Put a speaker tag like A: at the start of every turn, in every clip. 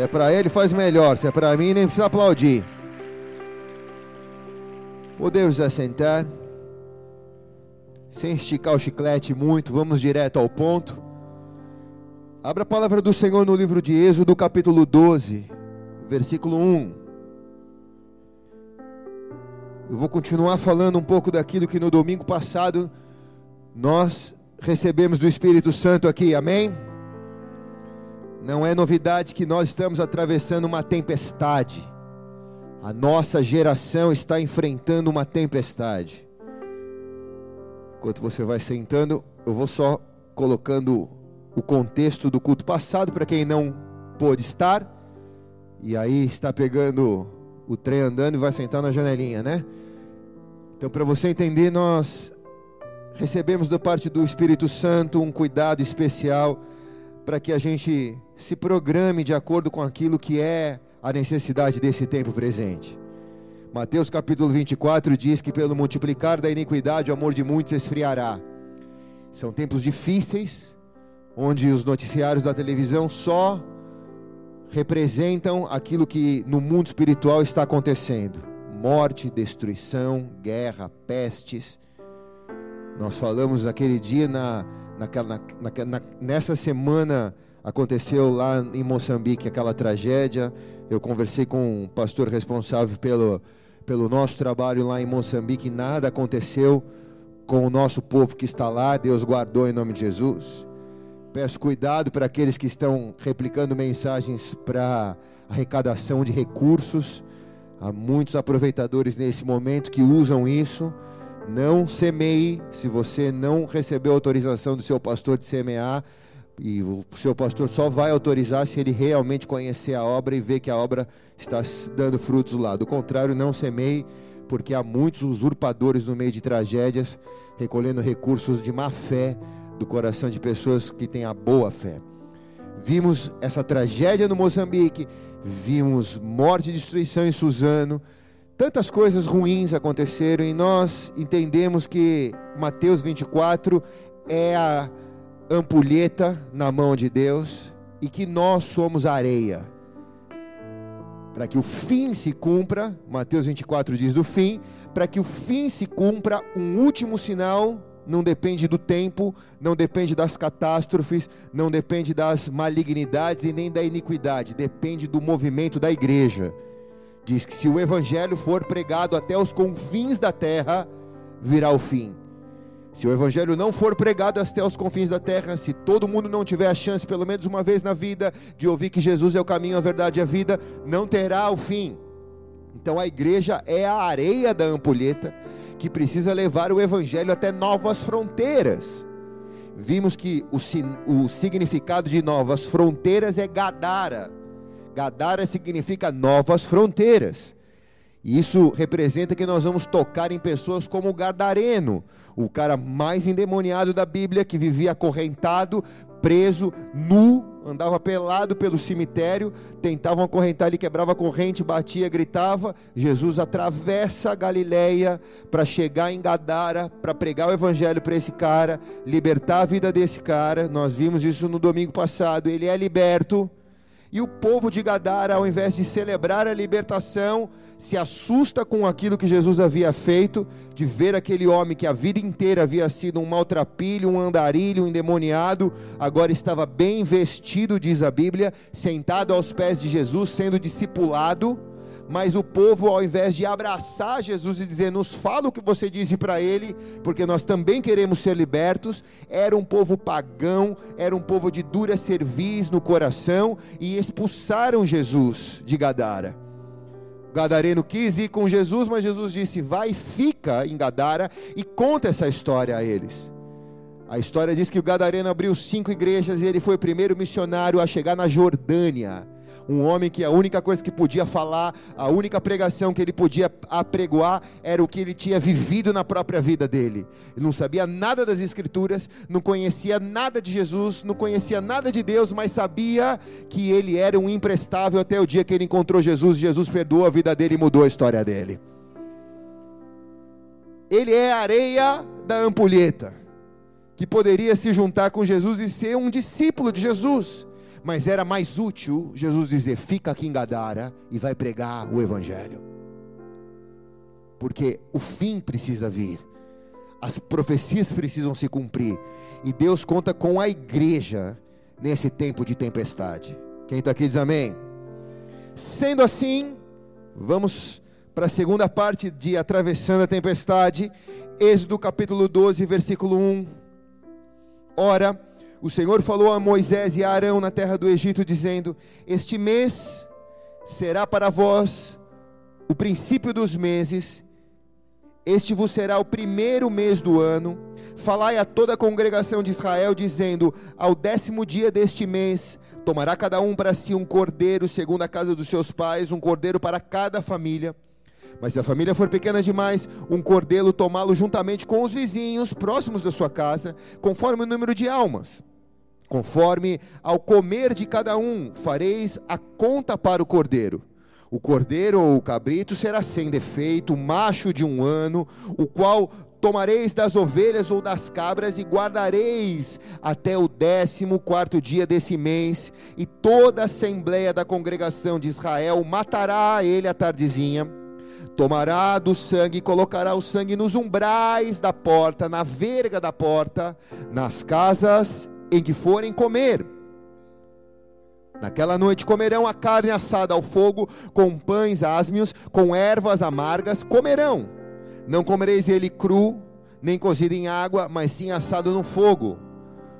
A: Se é para ele, faz melhor. Se é para mim, nem precisa aplaudir. Podemos assentar. Sem esticar o chiclete muito, vamos direto ao ponto. Abra a palavra do Senhor no livro de Êxodo, capítulo 12, versículo 1. Eu vou continuar falando um pouco daquilo que no domingo passado nós recebemos do Espírito Santo aqui, amém? Não é novidade que nós estamos atravessando uma tempestade. A nossa geração está enfrentando uma tempestade. Enquanto você vai sentando, eu vou só colocando o contexto do culto passado para quem não pôde estar. E aí está pegando o trem andando e vai sentar na janelinha, né? Então, para você entender, nós recebemos da parte do Espírito Santo um cuidado especial para que a gente se programe de acordo com aquilo que é a necessidade desse tempo presente. Mateus capítulo 24 diz que pelo multiplicar da iniquidade o amor de muitos esfriará. São tempos difíceis, onde os noticiários da televisão só representam aquilo que no mundo espiritual está acontecendo: morte, destruição, guerra, pestes. Nós falamos naquele dia, na, naquela, na, na, nessa semana aconteceu lá em Moçambique aquela tragédia. Eu conversei com o pastor responsável pelo, pelo nosso trabalho lá em Moçambique, nada aconteceu com o nosso povo que está lá, Deus guardou em nome de Jesus. Peço cuidado para aqueles que estão replicando mensagens para arrecadação de recursos. Há muitos aproveitadores nesse momento que usam isso. Não semeie se você não recebeu autorização do seu pastor de semear. E o seu pastor só vai autorizar se ele realmente conhecer a obra e ver que a obra está dando frutos lá. Do contrário, não semeie, porque há muitos usurpadores no meio de tragédias, recolhendo recursos de má fé do coração de pessoas que têm a boa fé. Vimos essa tragédia no Moçambique, vimos morte e destruição em Suzano, tantas coisas ruins aconteceram e nós entendemos que Mateus 24 é a ampulheta na mão de Deus e que nós somos areia. Para que o fim se cumpra, Mateus 24 diz do fim, para que o fim se cumpra, um último sinal não depende do tempo, não depende das catástrofes, não depende das malignidades e nem da iniquidade, depende do movimento da igreja. Diz que se o evangelho for pregado até os confins da terra, virá o fim. Se o evangelho não for pregado até os confins da terra, se todo mundo não tiver a chance, pelo menos uma vez na vida, de ouvir que Jesus é o caminho, a verdade e a vida, não terá o fim. Então a igreja é a areia da ampulheta que precisa levar o evangelho até novas fronteiras. Vimos que o, o significado de novas fronteiras é Gadara. Gadara significa novas fronteiras. Isso representa que nós vamos tocar em pessoas como o Gadareno, o cara mais endemoniado da Bíblia, que vivia acorrentado, preso, nu, andava pelado pelo cemitério, tentavam acorrentar, ele quebrava a corrente, batia, gritava. Jesus atravessa a Galileia para chegar em Gadara, para pregar o evangelho para esse cara, libertar a vida desse cara. Nós vimos isso no domingo passado. Ele é liberto. E o povo de Gadara, ao invés de celebrar a libertação, se assusta com aquilo que Jesus havia feito, de ver aquele homem que a vida inteira havia sido um maltrapilho, um andarilho, um endemoniado, agora estava bem vestido, diz a Bíblia, sentado aos pés de Jesus, sendo discipulado mas o povo, ao invés de abraçar Jesus e dizer, nos fala o que você disse para ele, porque nós também queremos ser libertos, era um povo pagão, era um povo de dura cerviz no coração, e expulsaram Jesus de Gadara. O gadareno quis ir com Jesus, mas Jesus disse: vai, fica em Gadara e conta essa história a eles. A história diz que o gadareno abriu cinco igrejas e ele foi o primeiro missionário a chegar na Jordânia um homem que a única coisa que podia falar, a única pregação que ele podia apregoar era o que ele tinha vivido na própria vida dele. Ele não sabia nada das Escrituras, não conhecia nada de Jesus, não conhecia nada de Deus, mas sabia que ele era um imprestável até o dia que ele encontrou Jesus. Jesus perdoou a vida dele e mudou a história dele. Ele é a areia da ampulheta, que poderia se juntar com Jesus e ser um discípulo de Jesus mas era mais útil Jesus dizer: fica aqui em Gadara e vai pregar o Evangelho. Porque o fim precisa vir, as profecias precisam se cumprir, e Deus conta com a igreja nesse tempo de tempestade. Quem está aqui diz amém. Sendo assim, vamos para a segunda parte de Atravessando a Tempestade, Êxodo capítulo 12, versículo 1. Ora, o Senhor falou a Moisés e a Arão na terra do Egito, dizendo: Este mês será para vós o princípio dos meses, este vos será o primeiro mês do ano. Falai a toda a congregação de Israel, dizendo: Ao décimo dia deste mês, tomará cada um para si um cordeiro, segundo a casa dos seus pais, um cordeiro para cada família. Mas se a família for pequena demais, um cordeiro tomá-lo juntamente com os vizinhos próximos da sua casa, conforme o número de almas. Conforme ao comer de cada um, fareis a conta para o cordeiro. O cordeiro ou o cabrito será sem defeito, macho de um ano, o qual tomareis das ovelhas ou das cabras e guardareis até o décimo quarto dia desse mês, e toda a assembleia da congregação de Israel matará ele à tardezinha, tomará do sangue e colocará o sangue nos umbrais da porta, na verga da porta, nas casas em que forem comer. Naquela noite comerão a carne assada ao fogo, com pães ásmios, com ervas amargas, comerão. Não comereis ele cru, nem cozido em água, mas sim assado no fogo.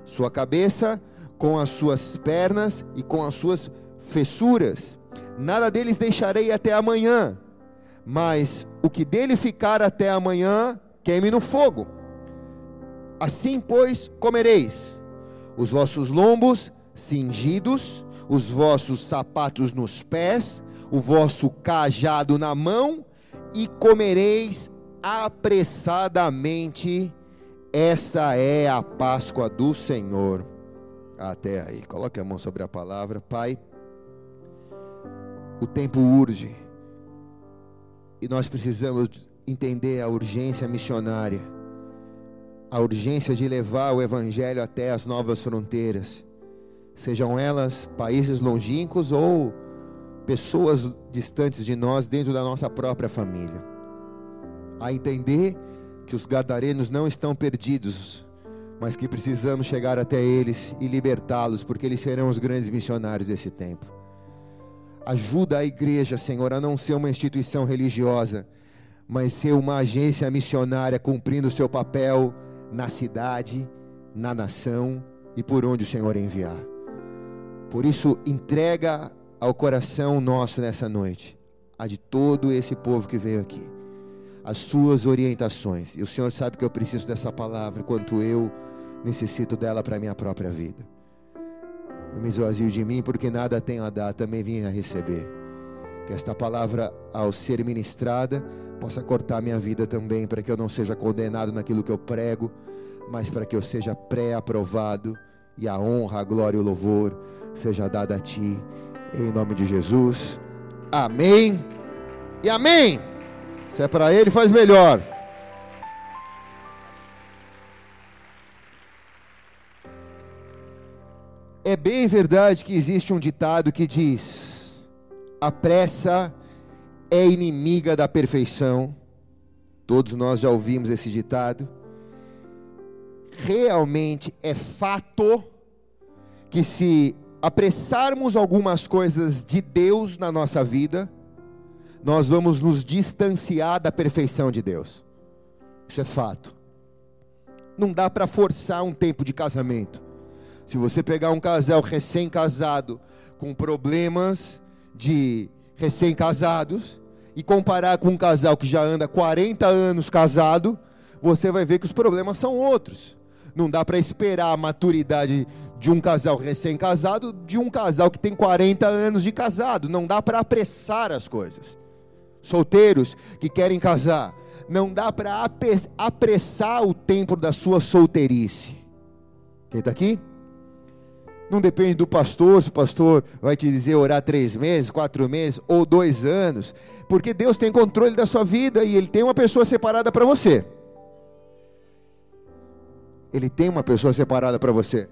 A: Sua cabeça com as suas pernas e com as suas fessuras. Nada deles deixarei até amanhã, mas o que dele ficar até amanhã, queime no fogo. Assim, pois, comereis os vossos lombos cingidos, os vossos sapatos nos pés, o vosso cajado na mão, e comereis apressadamente. Essa é a Páscoa do Senhor. Até aí, coloque a mão sobre a palavra, Pai. O tempo urge e nós precisamos entender a urgência missionária a urgência de levar o Evangelho até as novas fronteiras, sejam elas países longínquos ou pessoas distantes de nós dentro da nossa própria família. A entender que os gadarenos não estão perdidos, mas que precisamos chegar até eles e libertá-los, porque eles serão os grandes missionários desse tempo. Ajuda a igreja, Senhor, a não ser uma instituição religiosa, mas ser uma agência missionária cumprindo o seu papel na cidade, na nação e por onde o Senhor enviar. Por isso, entrega ao coração nosso nessa noite, a de todo esse povo que veio aqui, as suas orientações. E o Senhor sabe que eu preciso dessa palavra, quanto eu necessito dela para a minha própria vida. Eu me esvazio de mim, porque nada tenho a dar, também vim a receber. Que esta palavra, ao ser ministrada, possa cortar minha vida também, para que eu não seja condenado naquilo que eu prego, mas para que eu seja pré-aprovado e a honra, a glória e o louvor seja dada a Ti, em nome de Jesus. Amém e amém. Se é para Ele, faz melhor. É bem verdade que existe um ditado que diz: a pressa é inimiga da perfeição. Todos nós já ouvimos esse ditado. Realmente é fato que se apressarmos algumas coisas de Deus na nossa vida, nós vamos nos distanciar da perfeição de Deus. Isso é fato. Não dá para forçar um tempo de casamento. Se você pegar um casal recém-casado com problemas de recém-casados, e comparar com um casal que já anda 40 anos casado, você vai ver que os problemas são outros. Não dá para esperar a maturidade de um casal recém-casado de um casal que tem 40 anos de casado. Não dá para apressar as coisas. Solteiros que querem casar, não dá para apressar o tempo da sua solteirice. Quem está aqui? Não depende do pastor, se o pastor vai te dizer orar três meses, quatro meses ou dois anos, porque Deus tem controle da sua vida e Ele tem uma pessoa separada para você. Ele tem uma pessoa separada para você.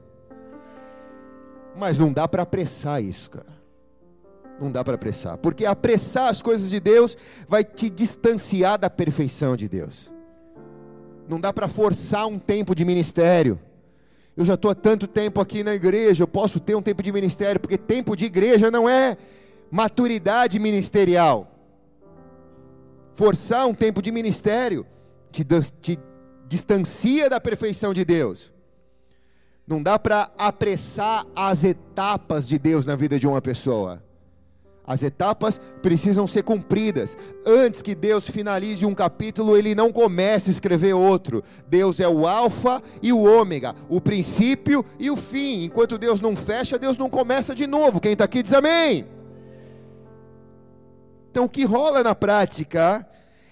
A: Mas não dá para apressar isso, cara. Não dá para apressar, porque apressar as coisas de Deus vai te distanciar da perfeição de Deus. Não dá para forçar um tempo de ministério. Eu já estou há tanto tempo aqui na igreja, eu posso ter um tempo de ministério, porque tempo de igreja não é maturidade ministerial. Forçar um tempo de ministério te, te distancia da perfeição de Deus. Não dá para apressar as etapas de Deus na vida de uma pessoa. As etapas precisam ser cumpridas. Antes que Deus finalize um capítulo, ele não começa a escrever outro. Deus é o Alfa e o Ômega, o princípio e o fim. Enquanto Deus não fecha, Deus não começa de novo. Quem está aqui diz amém. Então, o que rola na prática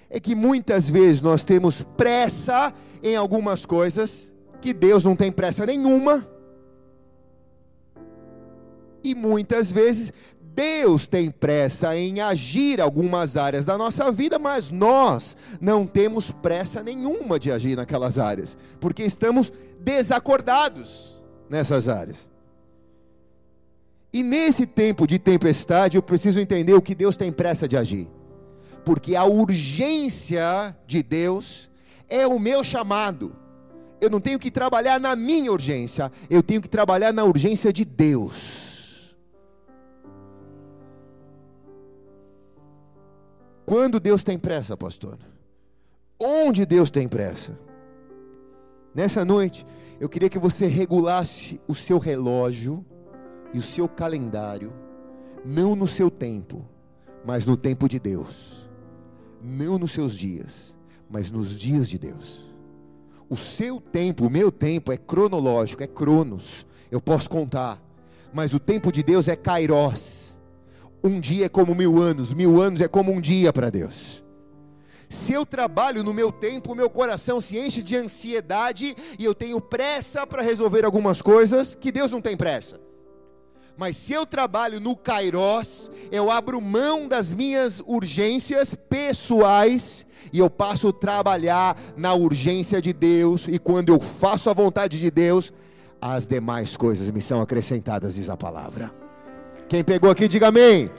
A: é que muitas vezes nós temos pressa em algumas coisas, que Deus não tem pressa nenhuma. E muitas vezes Deus tem pressa em agir algumas áreas da nossa vida, mas nós não temos pressa nenhuma de agir naquelas áreas, porque estamos desacordados nessas áreas. E nesse tempo de tempestade, eu preciso entender o que Deus tem pressa de agir, porque a urgência de Deus é o meu chamado. Eu não tenho que trabalhar na minha urgência, eu tenho que trabalhar na urgência de Deus. Quando Deus tem pressa, pastor? Onde Deus tem pressa? Nessa noite, eu queria que você regulasse o seu relógio e o seu calendário, não no seu tempo, mas no tempo de Deus. Não nos seus dias, mas nos dias de Deus. O seu tempo, o meu tempo é cronológico, é cronos. Eu posso contar, mas o tempo de Deus é kairos um dia é como mil anos, mil anos é como um dia para Deus. Se eu trabalho no meu tempo, meu coração se enche de ansiedade e eu tenho pressa para resolver algumas coisas que Deus não tem pressa. Mas se eu trabalho no Kairos, eu abro mão das minhas urgências pessoais e eu passo a trabalhar na urgência de Deus, e quando eu faço a vontade de Deus, as demais coisas me são acrescentadas, diz a palavra. Quem pegou aqui, diga amém.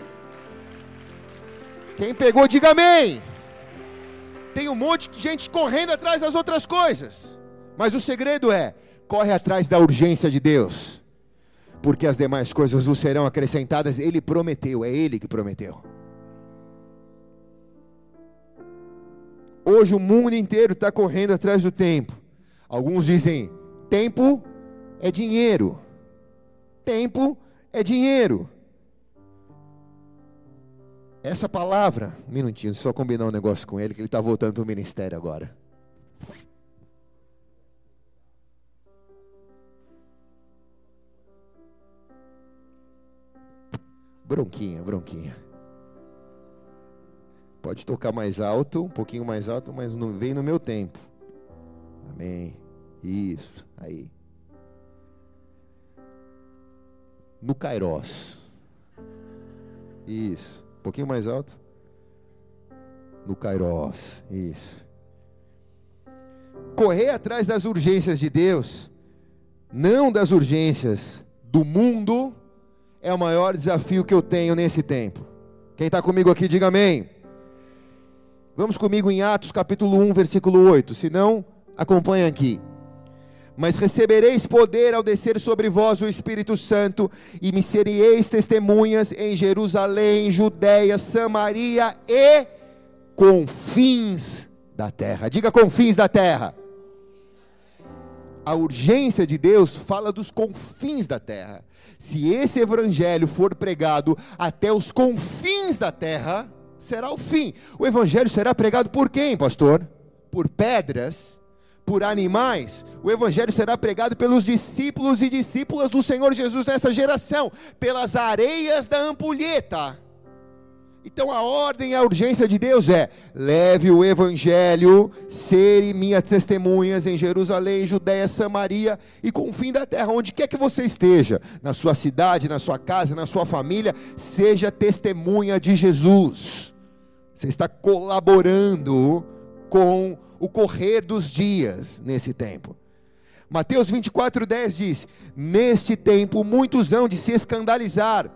A: Quem pegou, diga amém. Tem um monte de gente correndo atrás das outras coisas. Mas o segredo é: corre atrás da urgência de Deus. Porque as demais coisas vos serão acrescentadas. Ele prometeu, é Ele que prometeu. Hoje o mundo inteiro está correndo atrás do tempo. Alguns dizem: tempo é dinheiro. Tempo é dinheiro. Essa palavra, um minutinho, só combinar um negócio com ele, que ele está voltando para o ministério agora. Bronquinha, bronquinha. Pode tocar mais alto, um pouquinho mais alto, mas não vem no meu tempo. Amém. Isso, aí. No Kairos. Isso pouquinho mais alto. No Kairos. Isso. Correr atrás das urgências de Deus, não das urgências do mundo, é o maior desafio que eu tenho nesse tempo. Quem está comigo aqui, diga amém. Vamos comigo em Atos capítulo 1, versículo 8. Se não, acompanha aqui. Mas recebereis poder ao descer sobre vós o Espírito Santo, e me sereis testemunhas em Jerusalém, Judéia, Samaria e confins da terra. Diga confins da terra. A urgência de Deus fala dos confins da terra. Se esse evangelho for pregado até os confins da terra, será o fim. O evangelho será pregado por quem, pastor? Por pedras? Por animais, o evangelho será pregado pelos discípulos e discípulas do Senhor Jesus nessa geração, pelas areias da ampulheta. Então a ordem e a urgência de Deus é: leve o evangelho, serem minhas testemunhas em Jerusalém, Judéia, Samaria e com o fim da terra, onde quer que você esteja, na sua cidade, na sua casa, na sua família, seja testemunha de Jesus. Você está colaborando com o correr dos dias nesse tempo. Mateus 24:10 diz: Neste tempo muitos hão de se escandalizar,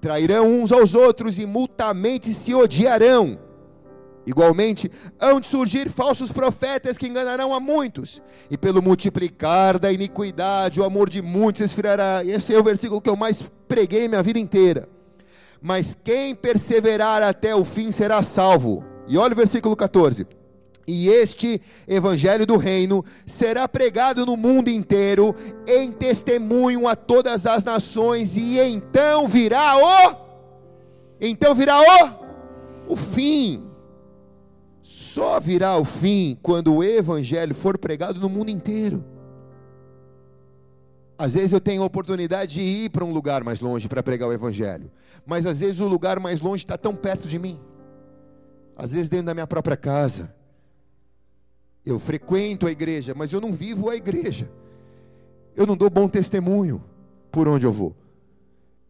A: trairão uns aos outros e multamente se odiarão. Igualmente, hão de surgir falsos profetas que enganarão a muitos, e pelo multiplicar da iniquidade, o amor de muitos esfriará. Esse é o versículo que eu mais preguei minha vida inteira. Mas quem perseverar até o fim será salvo. E olha o versículo 14. E este evangelho do reino será pregado no mundo inteiro em testemunho a todas as nações e então virá o então virá o o fim. Só virá o fim quando o evangelho for pregado no mundo inteiro. Às vezes eu tenho a oportunidade de ir para um lugar mais longe para pregar o evangelho, mas às vezes o lugar mais longe está tão perto de mim. Às vezes dentro da minha própria casa eu frequento a igreja, mas eu não vivo a igreja. Eu não dou bom testemunho por onde eu vou.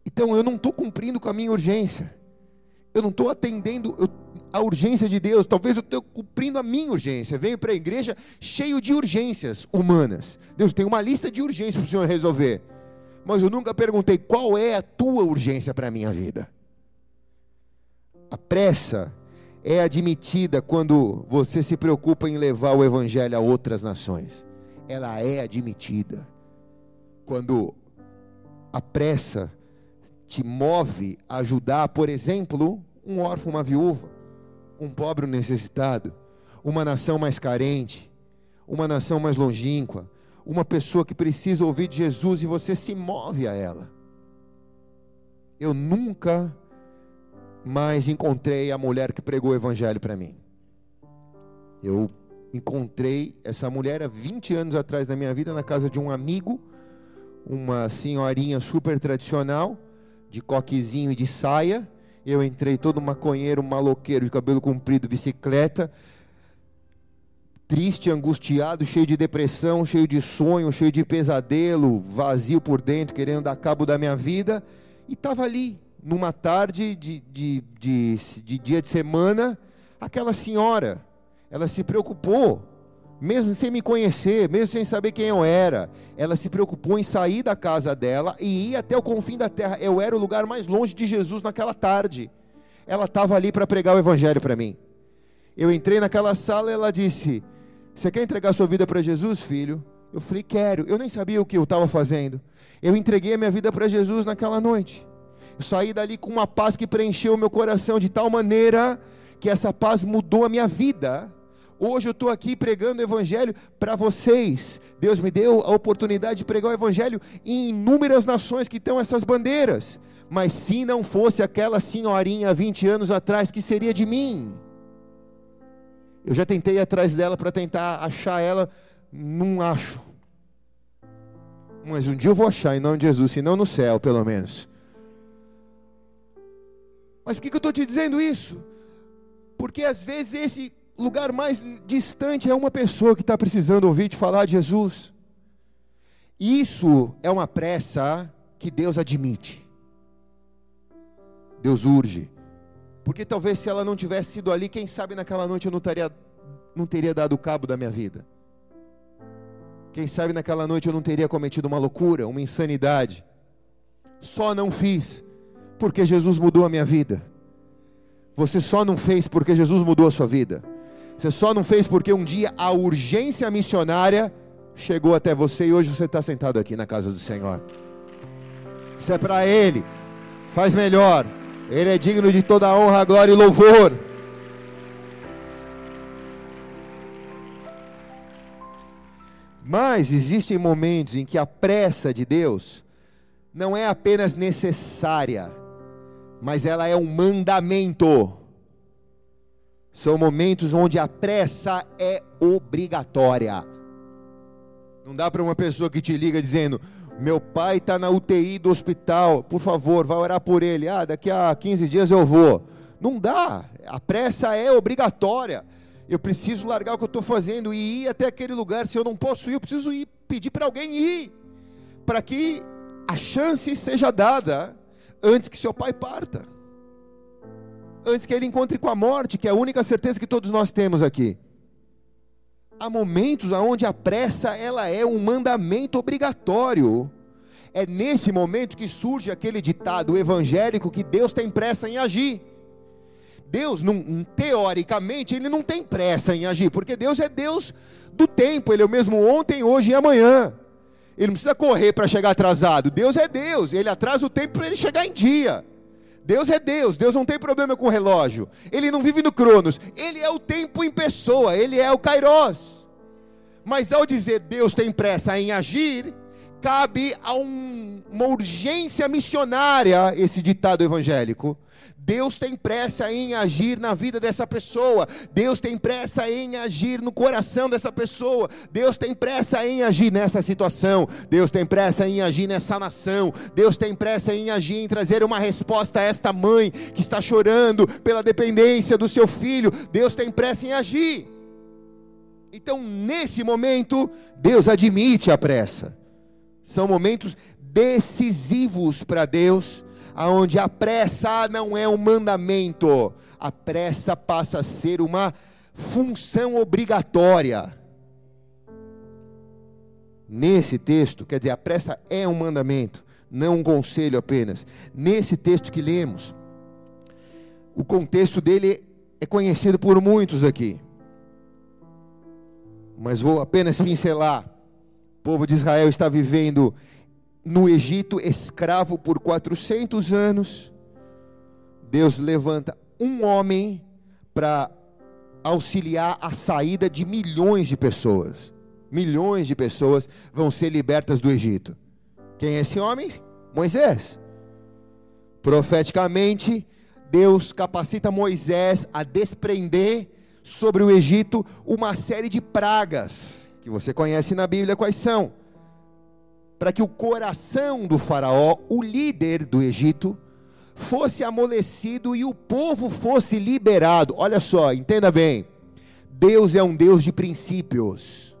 A: Então eu não estou cumprindo com a minha urgência. Eu não estou atendendo a urgência de Deus. Talvez eu estou cumprindo a minha urgência. Venho para a igreja cheio de urgências humanas. Deus tem uma lista de urgências para o Senhor resolver. Mas eu nunca perguntei qual é a tua urgência para a minha vida. A pressa é admitida quando você se preocupa em levar o evangelho a outras nações. Ela é admitida. Quando a pressa te move a ajudar, por exemplo, um órfão, uma viúva, um pobre necessitado, uma nação mais carente, uma nação mais longínqua, uma pessoa que precisa ouvir de Jesus e você se move a ela. Eu nunca mas encontrei a mulher que pregou o evangelho para mim. Eu encontrei essa mulher há 20 anos atrás da minha vida na casa de um amigo, uma senhorinha super tradicional, de coquezinho e de saia. Eu entrei todo maconheiro, maloqueiro, de cabelo comprido, bicicleta, triste, angustiado, cheio de depressão, cheio de sonho, cheio de pesadelo, vazio por dentro, querendo dar cabo da minha vida, e estava ali, numa tarde de, de, de, de dia de semana, aquela senhora, ela se preocupou, mesmo sem me conhecer, mesmo sem saber quem eu era, ela se preocupou em sair da casa dela e ir até o confim da terra. Eu era o lugar mais longe de Jesus naquela tarde. Ela estava ali para pregar o evangelho para mim. Eu entrei naquela sala e ela disse: Você quer entregar sua vida para Jesus, filho? Eu falei: Quero. Eu nem sabia o que eu estava fazendo. Eu entreguei a minha vida para Jesus naquela noite. Eu saí dali com uma paz que preencheu o meu coração de tal maneira que essa paz mudou a minha vida. Hoje eu estou aqui pregando o Evangelho para vocês. Deus me deu a oportunidade de pregar o Evangelho em inúmeras nações que estão essas bandeiras. Mas se não fosse aquela senhorinha 20 anos atrás, que seria de mim? Eu já tentei ir atrás dela para tentar achar ela, não acho. Mas um dia eu vou achar em nome de Jesus, se não no céu, pelo menos. Mas por que eu estou te dizendo isso? Porque às vezes esse lugar mais distante é uma pessoa que está precisando ouvir te falar de Jesus. Isso é uma pressa que Deus admite. Deus urge. Porque talvez se ela não tivesse sido ali, quem sabe naquela noite eu não teria, não teria dado cabo da minha vida. Quem sabe naquela noite eu não teria cometido uma loucura, uma insanidade. Só não fiz porque Jesus mudou a minha vida. Você só não fez porque Jesus mudou a sua vida. Você só não fez porque um dia a urgência missionária chegou até você e hoje você está sentado aqui na casa do Senhor. Isso é para Ele. Faz melhor. Ele é digno de toda honra, glória e louvor. Mas existem momentos em que a pressa de Deus não é apenas necessária, mas ela é um mandamento. São momentos onde a pressa é obrigatória. Não dá para uma pessoa que te liga dizendo: Meu pai está na UTI do hospital, por favor, vai orar por ele. Ah, daqui a 15 dias eu vou. Não dá, a pressa é obrigatória. Eu preciso largar o que eu estou fazendo e ir até aquele lugar. Se eu não posso ir, eu preciso ir pedir para alguém ir, para que a chance seja dada antes que seu pai parta. Antes que ele encontre com a morte, que é a única certeza que todos nós temos aqui. há momentos onde a pressa ela é um mandamento obrigatório. É nesse momento que surge aquele ditado evangélico que Deus tem pressa em agir. Deus, não, teoricamente, ele não tem pressa em agir, porque Deus é Deus do tempo, ele é o mesmo ontem, hoje e amanhã. Ele não precisa correr para chegar atrasado. Deus é Deus, ele atrasa o tempo para ele chegar em dia. Deus é Deus, Deus não tem problema com o relógio. Ele não vive no Cronos, ele é o tempo em pessoa, ele é o Kairos. Mas ao dizer Deus tem pressa em agir, cabe a um, uma urgência missionária esse ditado evangélico. Deus tem pressa em agir na vida dessa pessoa. Deus tem pressa em agir no coração dessa pessoa. Deus tem pressa em agir nessa situação. Deus tem pressa em agir nessa nação. Deus tem pressa em agir em trazer uma resposta a esta mãe que está chorando pela dependência do seu filho. Deus tem pressa em agir. Então, nesse momento, Deus admite a pressa. São momentos decisivos para Deus aonde a pressa não é um mandamento, a pressa passa a ser uma função obrigatória. Nesse texto, quer dizer, a pressa é um mandamento, não um conselho apenas. Nesse texto que lemos, o contexto dele é conhecido por muitos aqui. Mas vou apenas pincelar. O povo de Israel está vivendo no Egito, escravo por 400 anos, Deus levanta um homem para auxiliar a saída de milhões de pessoas. Milhões de pessoas vão ser libertas do Egito. Quem é esse homem? Moisés. Profeticamente, Deus capacita Moisés a desprender sobre o Egito uma série de pragas, que você conhece na Bíblia quais são para que o coração do Faraó, o líder do Egito, fosse amolecido e o povo fosse liberado. Olha só, entenda bem. Deus é um Deus de princípios.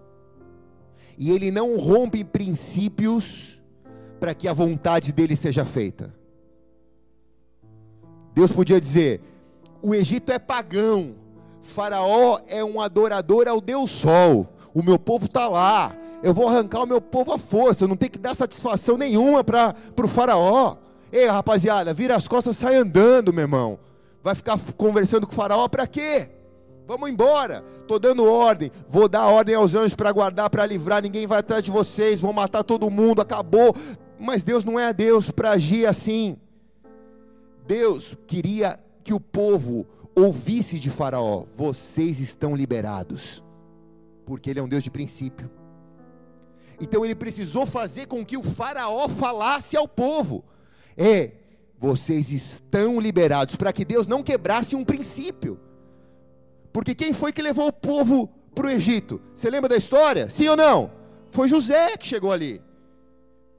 A: E ele não rompe princípios para que a vontade dele seja feita. Deus podia dizer: o Egito é pagão, Faraó é um adorador ao Deus Sol, o meu povo está lá, eu vou arrancar o meu povo à força, eu não tenho que dar satisfação nenhuma para o faraó. Ei, rapaziada, vira as costas, sai andando, meu irmão. Vai ficar conversando com o faraó para quê? Vamos embora. Estou dando ordem. Vou dar ordem aos anjos para guardar, para livrar. Ninguém vai atrás de vocês. Vão matar todo mundo. Acabou. Mas Deus não é Deus para agir assim. Deus queria que o povo ouvisse de Faraó: vocês estão liberados, porque Ele é um Deus de princípio. Então ele precisou fazer com que o Faraó falasse ao povo: É, vocês estão liberados, para que Deus não quebrasse um princípio. Porque quem foi que levou o povo para o Egito? Você lembra da história? Sim ou não? Foi José que chegou ali.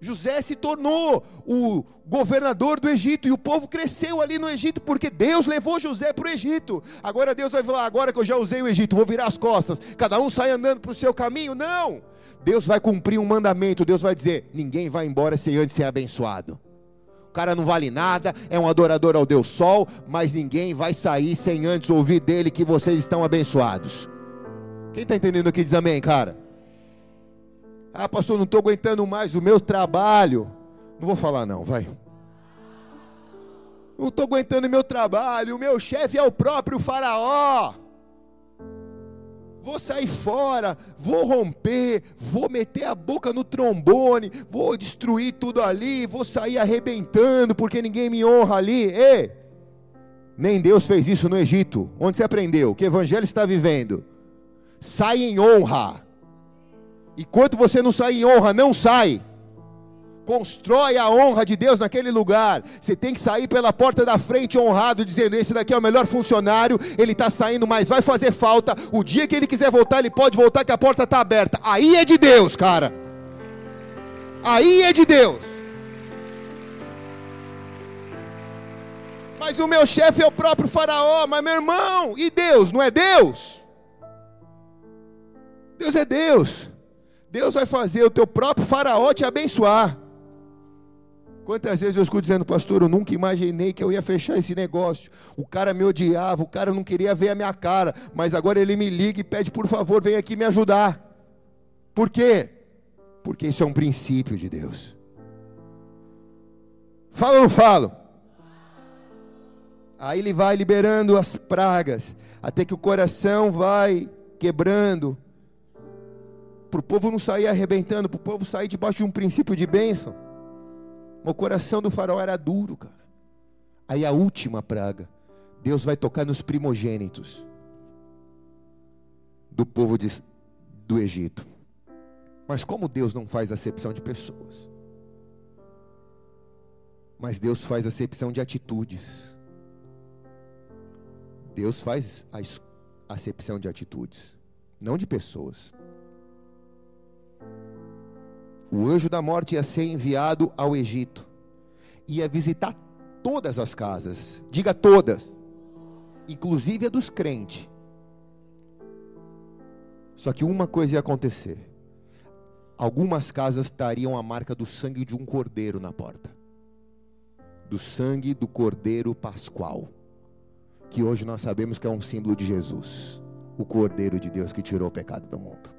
A: José se tornou o governador do Egito e o povo cresceu ali no Egito porque Deus levou José para o Egito. Agora Deus vai falar: agora que eu já usei o Egito, vou virar as costas, cada um sai andando para o seu caminho. Não, Deus vai cumprir um mandamento. Deus vai dizer: ninguém vai embora sem antes ser abençoado. O cara não vale nada, é um adorador ao Deus Sol, mas ninguém vai sair sem antes ouvir dele que vocês estão abençoados. Quem está entendendo aqui diz amém, cara? Ah, pastor, não estou aguentando mais o meu trabalho. Não vou falar, não, vai. Não estou aguentando o meu trabalho. O meu chefe é o próprio Faraó. Vou sair fora, vou romper, vou meter a boca no trombone, vou destruir tudo ali, vou sair arrebentando porque ninguém me honra ali. Ei, nem Deus fez isso no Egito. Onde você aprendeu? Que evangelho está vivendo? Sai em honra. Enquanto você não sai em honra, não sai. Constrói a honra de Deus naquele lugar. Você tem que sair pela porta da frente honrado, dizendo: Esse daqui é o melhor funcionário. Ele está saindo, mas vai fazer falta. O dia que ele quiser voltar, ele pode voltar, que a porta está aberta. Aí é de Deus, cara. Aí é de Deus. Mas o meu chefe é o próprio Faraó. Mas meu irmão, e Deus? Não é Deus? Deus é Deus. Deus vai fazer o teu próprio Faraó te abençoar. Quantas vezes eu escuto dizendo, pastor, eu nunca imaginei que eu ia fechar esse negócio. O cara me odiava, o cara não queria ver a minha cara, mas agora ele me liga e pede, por favor, vem aqui me ajudar. Por quê? Porque isso é um princípio de Deus. Falo ou não falo? Aí ele vai liberando as pragas, até que o coração vai quebrando, para o povo não sair arrebentando, para o povo sair debaixo de um princípio de bênção. O coração do faraó era duro, cara. Aí a última praga, Deus vai tocar nos primogênitos do povo de, do Egito. Mas como Deus não faz acepção de pessoas? Mas Deus faz acepção de atitudes. Deus faz a acepção de atitudes, não de pessoas o anjo da morte ia ser enviado ao Egito, ia visitar todas as casas, diga todas, inclusive a dos crentes. Só que uma coisa ia acontecer: algumas casas estariam a marca do sangue de um cordeiro na porta. Do sangue do cordeiro pascual, que hoje nós sabemos que é um símbolo de Jesus, o cordeiro de Deus que tirou o pecado do mundo.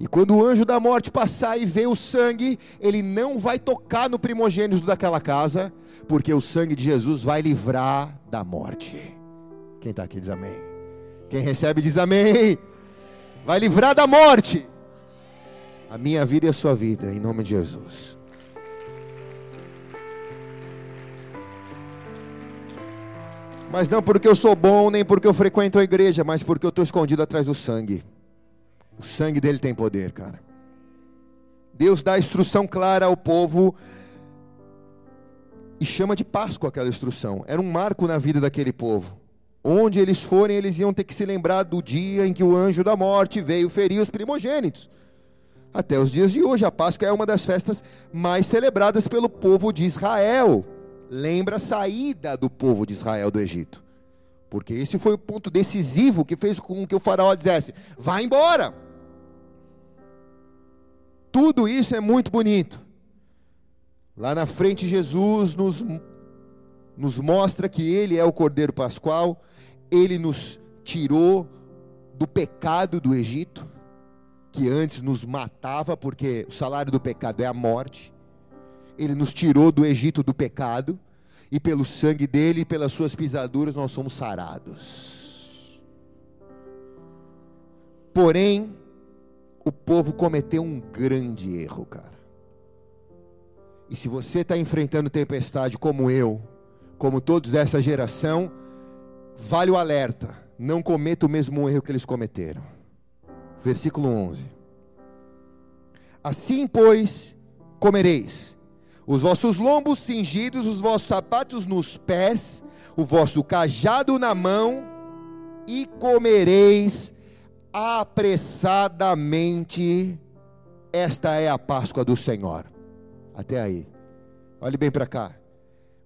A: E quando o anjo da morte passar e ver o sangue, ele não vai tocar no primogênito daquela casa, porque o sangue de Jesus vai livrar da morte. Quem está aqui diz amém. Quem recebe diz amém. Vai livrar da morte. A minha vida e a sua vida, em nome de Jesus. Mas não porque eu sou bom, nem porque eu frequento a igreja, mas porque eu estou escondido atrás do sangue. O sangue dele tem poder, cara. Deus dá instrução clara ao povo e chama de Páscoa aquela instrução. Era um marco na vida daquele povo. Onde eles forem, eles iam ter que se lembrar do dia em que o anjo da morte veio ferir os primogênitos. Até os dias de hoje, a Páscoa é uma das festas mais celebradas pelo povo de Israel. Lembra a saída do povo de Israel do Egito. Porque esse foi o ponto decisivo que fez com que o faraó dissesse: vá embora. Tudo isso é muito bonito. Lá na frente, Jesus nos, nos mostra que Ele é o Cordeiro Pascual, Ele nos tirou do pecado do Egito, que antes nos matava, porque o salário do pecado é a morte. Ele nos tirou do Egito do pecado, e pelo sangue dele e pelas suas pisaduras nós somos sarados. Porém, o povo cometeu um grande erro, cara. E se você está enfrentando tempestade como eu, como todos dessa geração, vale o alerta: não cometa o mesmo erro que eles cometeram. Versículo 11: Assim, pois, comereis os vossos lombos cingidos, os vossos sapatos nos pés, o vosso cajado na mão, e comereis apressadamente. Esta é a Páscoa do Senhor. Até aí. Olhe bem para cá.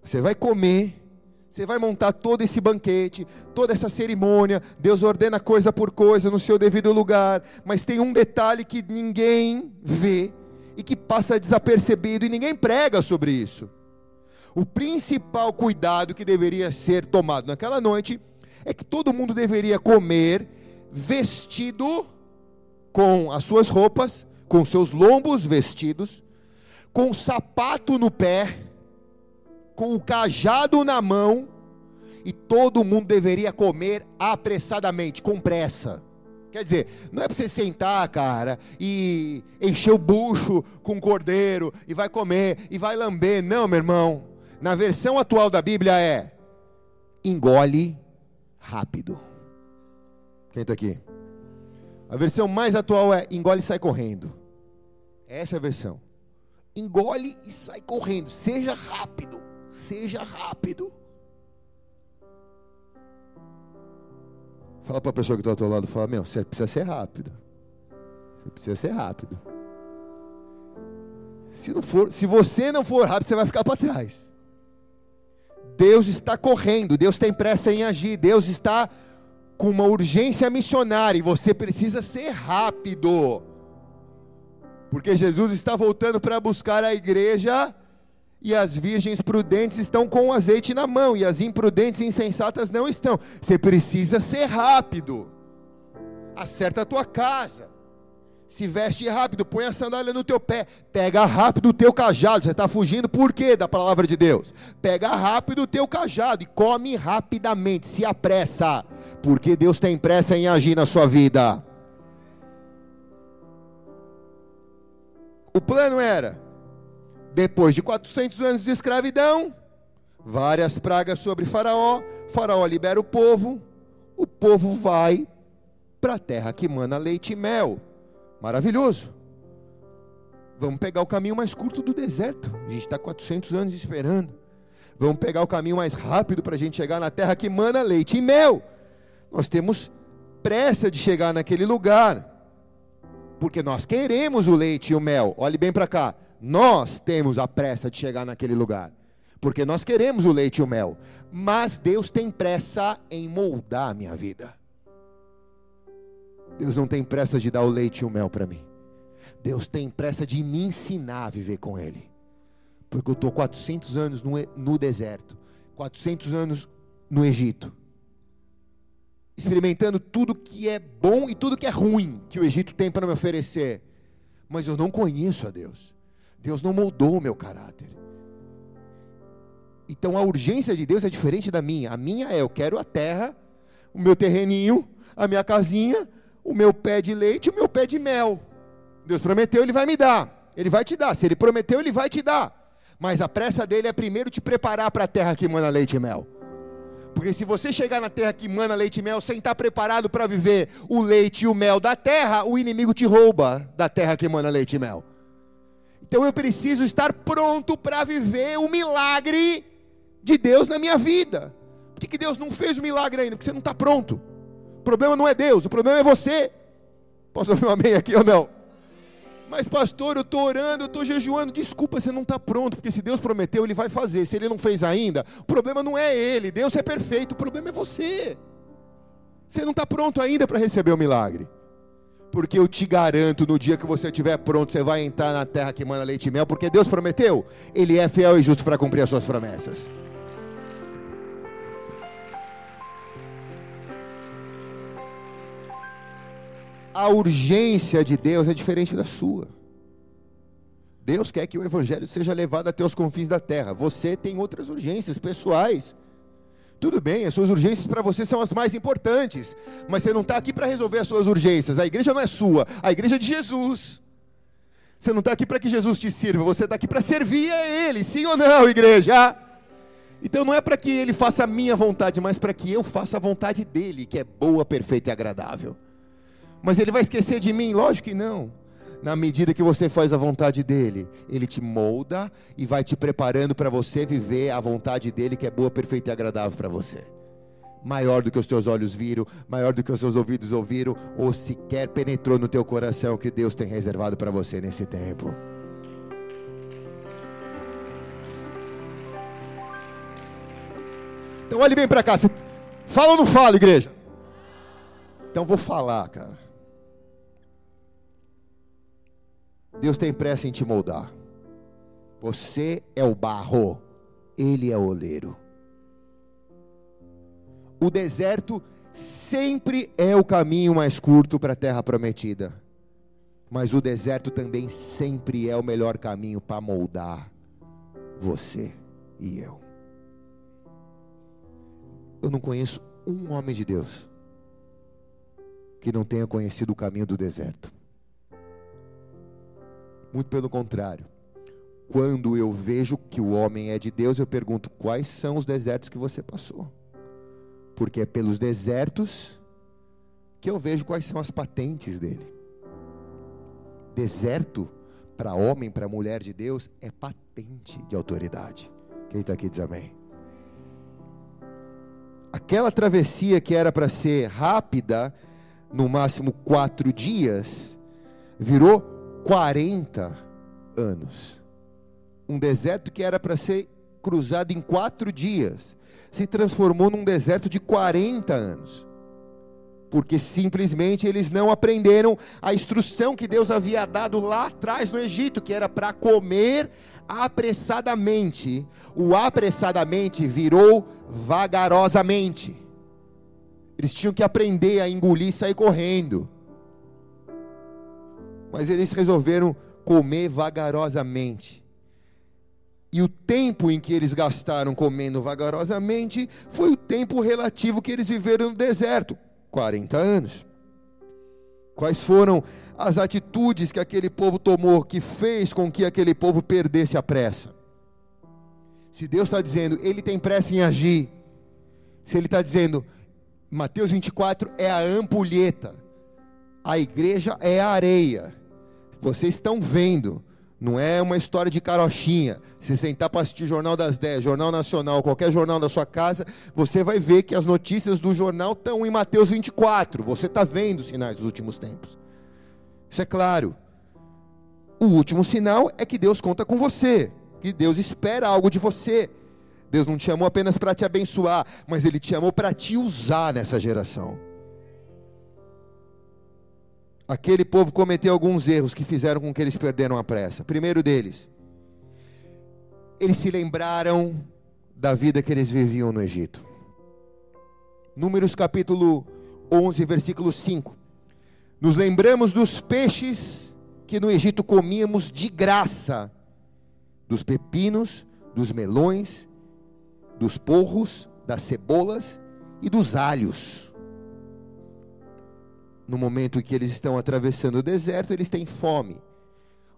A: Você vai comer, você vai montar todo esse banquete, toda essa cerimônia. Deus ordena coisa por coisa no seu devido lugar. Mas tem um detalhe que ninguém vê e que passa desapercebido e ninguém prega sobre isso. O principal cuidado que deveria ser tomado naquela noite é que todo mundo deveria comer vestido com as suas roupas, com seus lombos vestidos, com o sapato no pé, com o cajado na mão, e todo mundo deveria comer apressadamente, com pressa. Quer dizer, não é para você sentar, cara, e encher o bucho com cordeiro, e vai comer, e vai lamber. Não, meu irmão. Na versão atual da Bíblia é: engole rápido. Quem está aqui? A versão mais atual é engole e sai correndo. Essa é a versão. Engole e sai correndo. Seja rápido. Seja rápido. Fala para a pessoa que está ao teu lado, fala, meu, você precisa ser rápido. Você precisa ser rápido. Se, não for, se você não for rápido, você vai ficar para trás. Deus está correndo, Deus tem pressa em agir, Deus está com uma urgência missionária e você precisa ser rápido. Porque Jesus está voltando para buscar a igreja e as virgens prudentes estão com o azeite na mão, e as imprudentes e insensatas não estão. Você precisa ser rápido. Acerta a tua casa. Se veste rápido, põe a sandália no teu pé. Pega rápido o teu cajado. Você está fugindo por quê da palavra de Deus? Pega rápido o teu cajado e come rapidamente. Se apressa. Porque Deus tem pressa em agir na sua vida. O plano era depois de 400 anos de escravidão, várias pragas sobre Faraó, Faraó libera o povo, o povo vai para a terra que mana leite e mel. Maravilhoso. Vamos pegar o caminho mais curto do deserto. A gente está 400 anos esperando. Vamos pegar o caminho mais rápido para a gente chegar na terra que mana leite e mel. Nós temos pressa de chegar naquele lugar. Porque nós queremos o leite e o mel. Olhe bem para cá. Nós temos a pressa de chegar naquele lugar, porque nós queremos o leite e o mel, mas Deus tem pressa em moldar a minha vida. Deus não tem pressa de dar o leite e o mel para mim. Deus tem pressa de me ensinar a viver com Ele. Porque eu estou 400 anos no, no deserto, 400 anos no Egito, experimentando tudo que é bom e tudo que é ruim que o Egito tem para me oferecer, mas eu não conheço a Deus. Deus não moldou o meu caráter. Então a urgência de Deus é diferente da minha. A minha é: eu quero a terra, o meu terreninho, a minha casinha, o meu pé de leite, o meu pé de mel. Deus prometeu, Ele vai me dar. Ele vai te dar. Se Ele prometeu, Ele vai te dar. Mas a pressa dele é primeiro te preparar para a terra que mana leite e mel. Porque se você chegar na terra que mana leite e mel sem estar preparado para viver o leite e o mel da terra, o inimigo te rouba da terra que mana leite e mel. Então eu preciso estar pronto para viver o milagre de Deus na minha vida. Por que, que Deus não fez o milagre ainda? Porque você não está pronto. O problema não é Deus, o problema é você. Posso ouvir um amém aqui ou não? Mas, pastor, eu estou orando, eu estou jejuando. Desculpa, você não está pronto, porque se Deus prometeu, Ele vai fazer. Se Ele não fez ainda, o problema não é Ele. Deus é perfeito, o problema é você. Você não está pronto ainda para receber o milagre porque eu te garanto, no dia que você estiver pronto, você vai entrar na terra que manda leite e mel, porque Deus prometeu, Ele é fiel e justo para cumprir as suas promessas. A urgência de Deus é diferente da sua. Deus quer que o Evangelho seja levado até os confins da terra. Você tem outras urgências pessoais. Tudo bem, as suas urgências para você são as mais importantes, mas você não está aqui para resolver as suas urgências. A igreja não é sua, a igreja é de Jesus. Você não está aqui para que Jesus te sirva, você está aqui para servir a Ele, sim ou não, igreja? Então não é para que Ele faça a minha vontade, mas para que eu faça a vontade dEle, que é boa, perfeita e agradável. Mas Ele vai esquecer de mim? Lógico que não na medida que você faz a vontade dele, ele te molda e vai te preparando para você viver a vontade dele, que é boa, perfeita e agradável para você. Maior do que os teus olhos viram, maior do que os seus ouvidos ouviram, ou sequer penetrou no teu coração que Deus tem reservado para você nesse tempo. Então olhe bem para cá. Você fala ou não fala, igreja? Então vou falar, cara. Deus tem pressa em te moldar. Você é o barro, ele é o oleiro. O deserto sempre é o caminho mais curto para a terra prometida. Mas o deserto também sempre é o melhor caminho para moldar você e eu. Eu não conheço um homem de Deus que não tenha conhecido o caminho do deserto. Muito pelo contrário. Quando eu vejo que o homem é de Deus, eu pergunto: quais são os desertos que você passou? Porque é pelos desertos que eu vejo quais são as patentes dele. Deserto, para homem, para mulher de Deus, é patente de autoridade. Quem está aqui diz amém. Aquela travessia que era para ser rápida, no máximo quatro dias, virou 40 anos. Um deserto que era para ser cruzado em quatro dias, se transformou num deserto de 40 anos. porque simplesmente eles não aprenderam a instrução que Deus havia dado lá atrás no Egito, que era para comer apressadamente. O apressadamente virou vagarosamente. Eles tinham que aprender a engolir e sair correndo. Mas eles resolveram comer vagarosamente. E o tempo em que eles gastaram comendo vagarosamente foi o tempo relativo que eles viveram no deserto 40 anos. Quais foram as atitudes que aquele povo tomou que fez com que aquele povo perdesse a pressa? Se Deus está dizendo, Ele tem pressa em agir, se Ele está dizendo, Mateus 24 é a ampulheta, a igreja é a areia, vocês estão vendo, não é uma história de carochinha. Se sentar para assistir Jornal das 10, Jornal Nacional, qualquer jornal da sua casa, você vai ver que as notícias do jornal estão em Mateus 24. Você está vendo os sinais dos últimos tempos. Isso é claro. O último sinal é que Deus conta com você, que Deus espera algo de você. Deus não te chamou apenas para te abençoar, mas Ele te chamou para te usar nessa geração aquele povo cometeu alguns erros que fizeram com que eles perderam a pressa. Primeiro deles, eles se lembraram da vida que eles viviam no Egito. Números capítulo 11, versículo 5. Nos lembramos dos peixes que no Egito comíamos de graça, dos pepinos, dos melões, dos porros, das cebolas e dos alhos no momento em que eles estão atravessando o deserto, eles têm fome.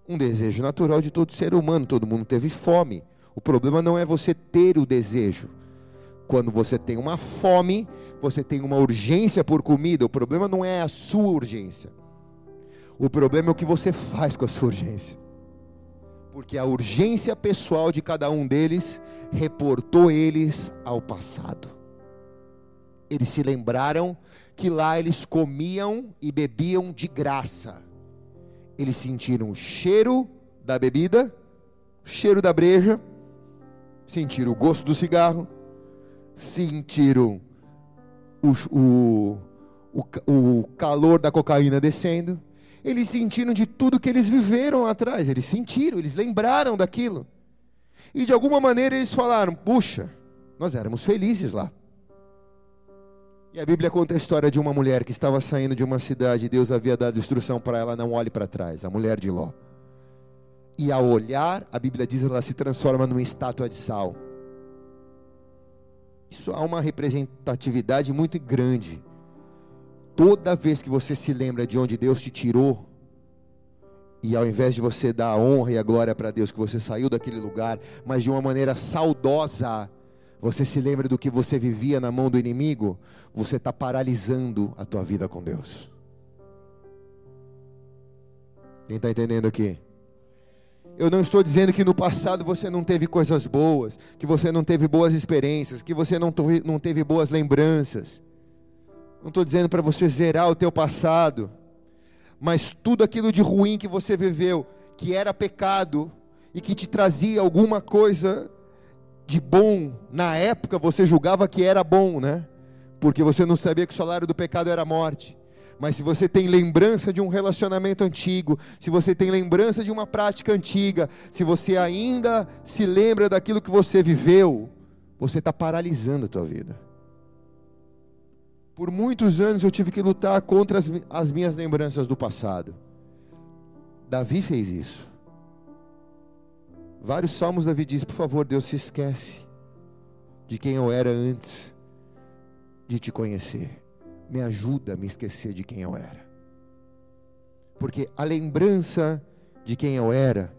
A: Um desejo natural de todo ser humano, todo mundo teve fome. O problema não é você ter o desejo. Quando você tem uma fome, você tem uma urgência por comida. O problema não é a sua urgência. O problema é o que você faz com a sua urgência. Porque a urgência pessoal de cada um deles reportou eles ao passado. Eles se lembraram que lá eles comiam e bebiam de graça. Eles sentiram o cheiro da bebida, o cheiro da breja, sentiram o gosto do cigarro, sentiram o, o, o, o calor da cocaína descendo. Eles sentiram de tudo que eles viveram lá atrás. Eles sentiram, eles lembraram daquilo. E de alguma maneira eles falaram: puxa, nós éramos felizes lá. E a Bíblia conta a história de uma mulher que estava saindo de uma cidade e Deus havia dado instrução para ela não olhe para trás, a mulher de Ló. E ao olhar, a Bíblia diz ela se transforma numa estátua de sal. Isso há uma representatividade muito grande. Toda vez que você se lembra de onde Deus te tirou, e ao invés de você dar a honra e a glória para Deus que você saiu daquele lugar, mas de uma maneira saudosa, você se lembra do que você vivia na mão do inimigo, você está paralisando a tua vida com Deus. Quem está entendendo aqui? Eu não estou dizendo que no passado você não teve coisas boas, que você não teve boas experiências, que você não teve, não teve boas lembranças. Não estou dizendo para você zerar o teu passado, mas tudo aquilo de ruim que você viveu, que era pecado e que te trazia alguma coisa de bom, na época você julgava que era bom, né? Porque você não sabia que o salário do pecado era morte. Mas se você tem lembrança de um relacionamento antigo, se você tem lembrança de uma prática antiga, se você ainda se lembra daquilo que você viveu, você está paralisando a tua vida. Por muitos anos eu tive que lutar contra as, as minhas lembranças do passado. Davi fez isso. Vários salmos Davi diz: Por favor, Deus, se esquece de quem eu era antes de te conhecer. Me ajuda a me esquecer de quem eu era. Porque a lembrança de quem eu era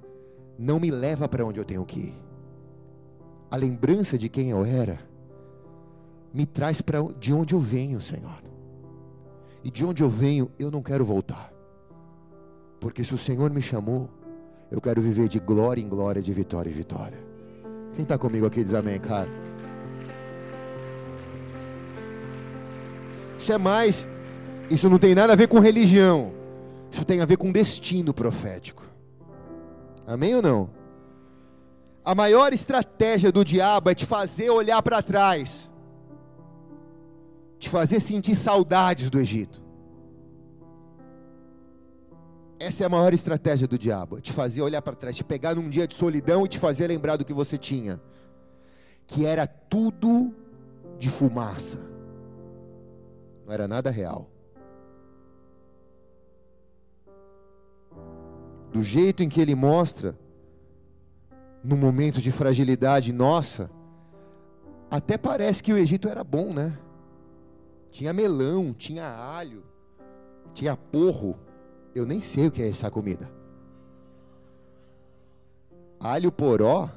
A: não me leva para onde eu tenho que ir. A lembrança de quem eu era me traz para de onde eu venho, Senhor. E de onde eu venho, eu não quero voltar. Porque se o Senhor me chamou, eu quero viver de glória em glória, de vitória em vitória. Quem está comigo aqui diz amém, cara. Isso é mais, isso não tem nada a ver com religião. Isso tem a ver com destino profético. Amém ou não? A maior estratégia do diabo é te fazer olhar para trás, te fazer sentir saudades do Egito. Essa é a maior estratégia do diabo, te fazer olhar para trás, te pegar num dia de solidão e te fazer lembrar do que você tinha, que era tudo de fumaça. Não era nada real. Do jeito em que ele mostra, no momento de fragilidade nossa, até parece que o Egito era bom, né? Tinha melão, tinha alho, tinha porro. Eu nem sei o que é essa comida. Alho poró,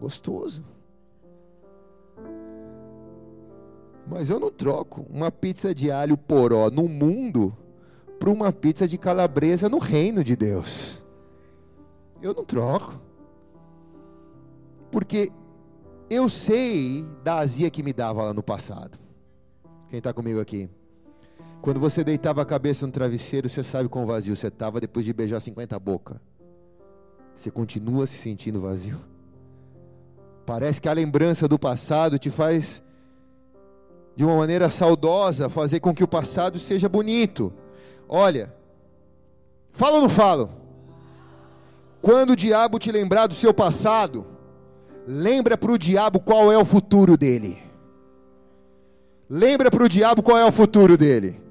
A: gostoso. Mas eu não troco uma pizza de alho poró no mundo por uma pizza de calabresa no reino de Deus. Eu não troco. Porque eu sei da azia que me dava lá no passado. Quem está comigo aqui? Quando você deitava a cabeça no travesseiro, você sabe quão vazio você estava depois de beijar 50 bocas. Você continua se sentindo vazio. Parece que a lembrança do passado te faz, de uma maneira saudosa, fazer com que o passado seja bonito. Olha, falo ou não falo? Quando o diabo te lembrar do seu passado, lembra para o diabo qual é o futuro dele. Lembra para o diabo qual é o futuro dele.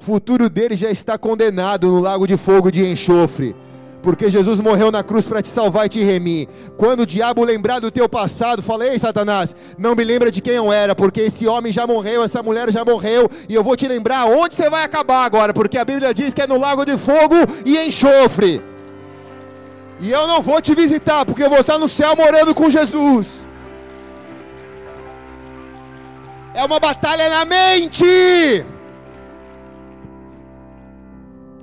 A: O futuro dele já está condenado no lago de fogo de enxofre. Porque Jesus morreu na cruz para te salvar e te remir. Quando o diabo lembrar do teu passado, fala: Ei, Satanás, não me lembra de quem eu era, porque esse homem já morreu, essa mulher já morreu, e eu vou te lembrar onde você vai acabar agora, porque a Bíblia diz que é no lago de fogo e enxofre. E eu não vou te visitar, porque eu vou estar no céu morando com Jesus. É uma batalha na mente.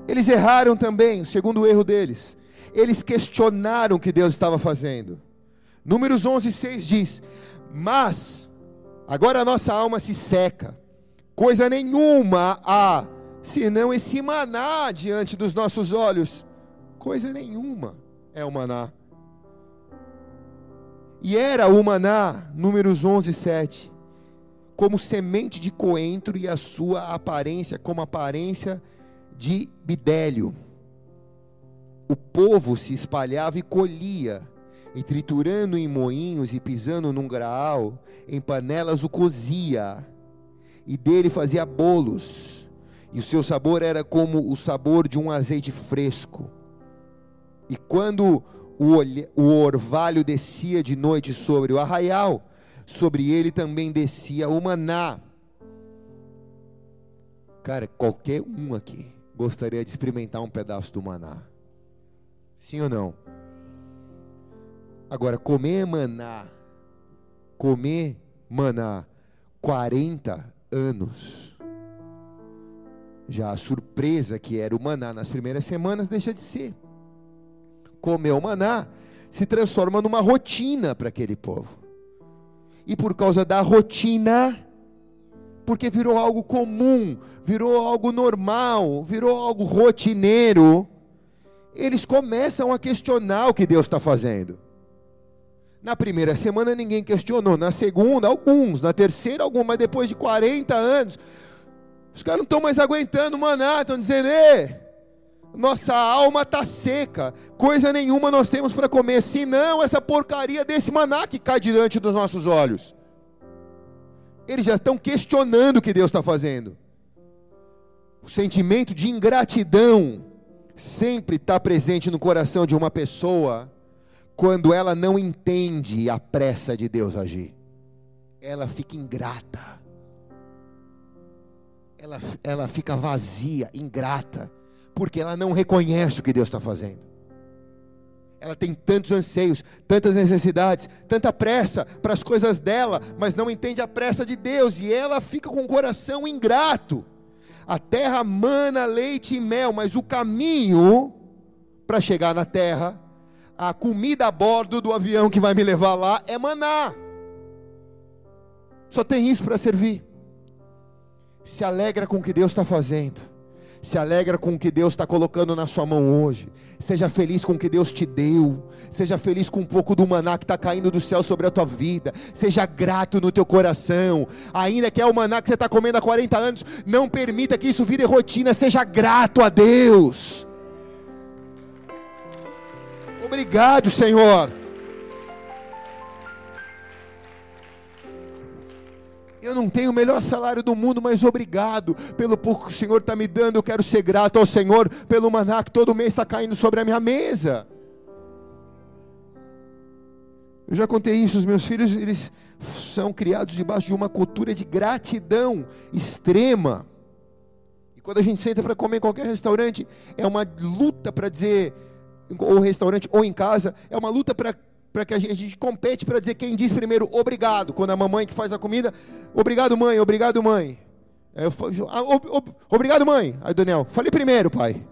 A: Eles erraram também, o segundo erro deles. Eles questionaram o que Deus estava fazendo. Números 11, 6 diz: Mas, agora a nossa alma se seca, coisa nenhuma há, senão esse maná diante dos nossos olhos. Coisa nenhuma é o maná. E era o maná, números 11, 7, como semente de coentro e a sua aparência como aparência de de bidélio. O povo se espalhava e colhia, e triturando em moinhos e pisando num graal, em panelas o cozia, e dele fazia bolos, e o seu sabor era como o sabor de um azeite fresco. E quando o orvalho descia de noite sobre o arraial, sobre ele também descia o maná. Cara, qualquer um aqui gostaria de experimentar um pedaço do maná? Sim ou não? Agora, comer maná, comer maná 40 anos, já a surpresa que era o maná nas primeiras semanas deixa de ser. Comer o maná se transforma numa rotina para aquele povo. E por causa da rotina, porque virou algo comum, virou algo normal, virou algo rotineiro, eles começam a questionar o que Deus está fazendo. Na primeira semana ninguém questionou, na segunda, alguns, na terceira, alguns, mas depois de 40 anos, os caras não estão mais aguentando maná, estão dizendo, Ê, nossa alma está seca, coisa nenhuma nós temos para comer, senão essa porcaria desse maná que cai diante dos nossos olhos eles já estão questionando o que Deus está fazendo. O sentimento de ingratidão sempre está presente no coração de uma pessoa quando ela não entende a pressa de Deus agir. Ela fica ingrata. Ela, ela fica vazia, ingrata, porque ela não reconhece o que Deus está fazendo. Ela tem tantos anseios, tantas necessidades, tanta pressa para as coisas dela, mas não entende a pressa de Deus e ela fica com o coração ingrato. A terra mana leite e mel, mas o caminho para chegar na terra, a comida a bordo do avião que vai me levar lá é maná. Só tem isso para servir. Se alegra com o que Deus está fazendo. Se alegra com o que Deus está colocando na sua mão hoje. Seja feliz com o que Deus te deu. Seja feliz com um pouco do maná que está caindo do céu sobre a tua vida. Seja grato no teu coração. Ainda que é o maná que você está comendo há 40 anos, não permita que isso vire rotina. Seja grato a Deus. Obrigado, Senhor. Eu não tenho o melhor salário do mundo, mas obrigado pelo pouco que o Senhor está me dando. Eu quero ser grato ao Senhor pelo maná que todo mês está caindo sobre a minha mesa. Eu já contei isso, os meus filhos, eles são criados debaixo de uma cultura de gratidão extrema. E quando a gente senta para comer em qualquer restaurante, é uma luta para dizer, ou restaurante ou em casa, é uma luta para para que a gente, a gente compete para dizer quem diz primeiro obrigado. Quando a mamãe que faz a comida, obrigado mãe, obrigado mãe. Eu ah, ob, obrigado mãe. Aí Daniel, falei primeiro pai.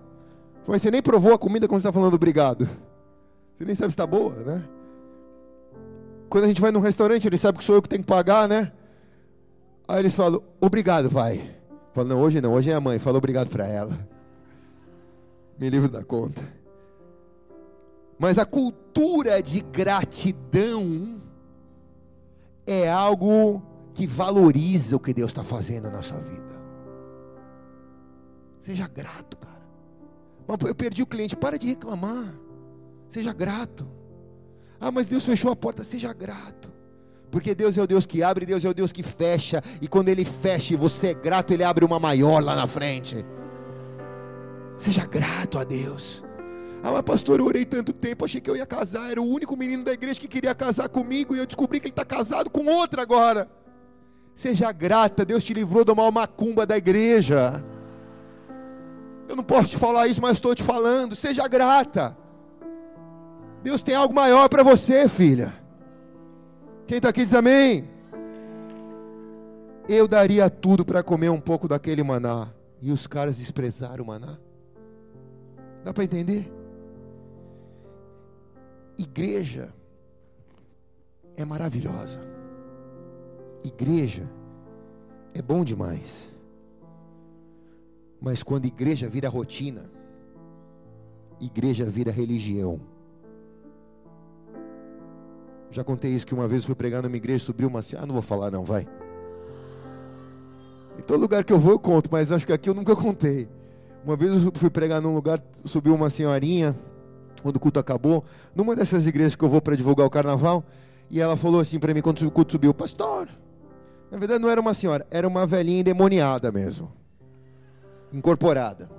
A: Mas você nem provou a comida quando você está falando obrigado. Você nem sabe se está boa, né? Quando a gente vai num restaurante, ele sabe que sou eu que tenho que pagar, né? Aí eles falam, obrigado pai. Falo, não, hoje não, hoje é a mãe. Fala obrigado para ela. Me livro da conta. Mas a cultura de gratidão é algo que valoriza o que Deus está fazendo na sua vida. Seja grato, cara. Eu perdi o cliente, para de reclamar. Seja grato. Ah, mas Deus fechou a porta, seja grato. Porque Deus é o Deus que abre, Deus é o Deus que fecha. E quando Ele fecha e você é grato, Ele abre uma maior lá na frente. Seja grato a Deus. Ah, mas pastor, eu orei tanto tempo, achei que eu ia casar. Era o único menino da igreja que queria casar comigo e eu descobri que ele está casado com outra agora. Seja grata, Deus te livrou do mal macumba da igreja. Eu não posso te falar isso, mas estou te falando. Seja grata. Deus tem algo maior para você, filha. Quem está aqui diz amém. Eu daria tudo para comer um pouco daquele maná. E os caras desprezaram o maná. Dá para entender? Igreja é maravilhosa. Igreja é bom demais. Mas quando igreja vira rotina, igreja vira religião. Já contei isso que uma vez fui pregar numa igreja, subiu uma assim, ah, não vou falar não, vai. Em todo lugar que eu vou eu conto, mas acho que aqui eu nunca contei. Uma vez eu fui pregar num lugar, subiu uma senhorinha, quando o culto acabou, numa dessas igrejas que eu vou para divulgar o carnaval, e ela falou assim para mim quando o culto subiu, pastor. Na verdade não era uma senhora, era uma velhinha endemoniada mesmo, incorporada.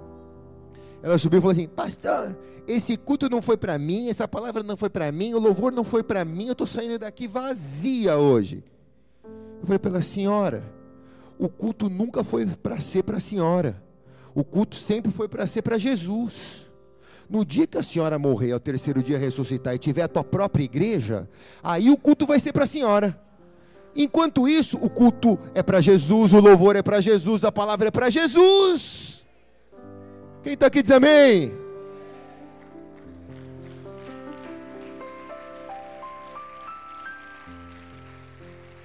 A: Ela subiu e falou assim: Pastor, esse culto não foi para mim, essa palavra não foi para mim, o louvor não foi para mim, eu estou saindo daqui vazia hoje. Eu falei pela senhora: O culto nunca foi para ser para a senhora, o culto sempre foi para ser para Jesus. No dia que a senhora morrer, ao terceiro dia ressuscitar e tiver a tua própria igreja, aí o culto vai ser para a senhora. Enquanto isso, o culto é para Jesus, o louvor é para Jesus, a palavra é para Jesus. Quem está aqui diz amém.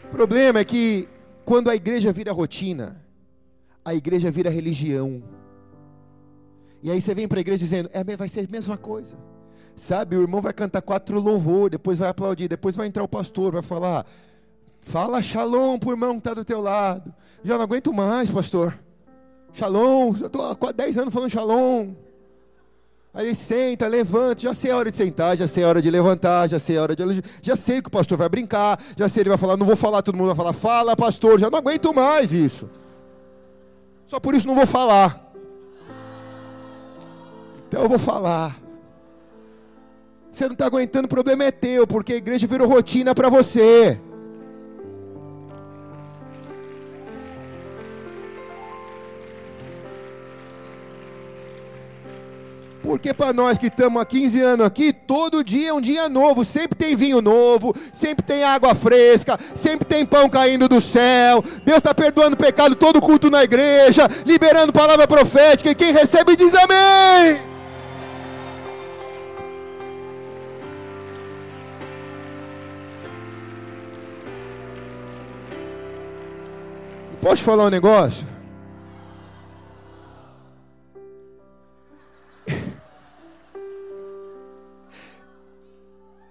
A: O problema é que quando a igreja vira rotina, a igreja vira religião. E aí você vem para a igreja dizendo, é, vai ser a mesma coisa. Sabe, o irmão vai cantar quatro louvor, depois vai aplaudir, depois vai entrar o pastor, vai falar, fala shalom para o irmão que está do teu lado. Já não aguento mais, pastor. Shalom, eu estou há dez anos falando shalom. Aí ele senta, levanta, já sei a hora de sentar, já sei a hora de levantar, já sei a hora de já sei que o pastor vai brincar, já sei ele vai falar, não vou falar, todo mundo vai falar, fala pastor, já não aguento mais isso. Só por isso não vou falar. Então eu vou falar. Você não está aguentando, o problema é teu, porque a igreja virou rotina para você. Porque para nós que estamos há 15 anos aqui, todo dia é um dia novo, sempre tem vinho novo, sempre tem água fresca, sempre tem pão caindo do céu. Deus está perdoando pecado todo culto na igreja, liberando palavra profética, e quem recebe diz amém. Posso falar um negócio?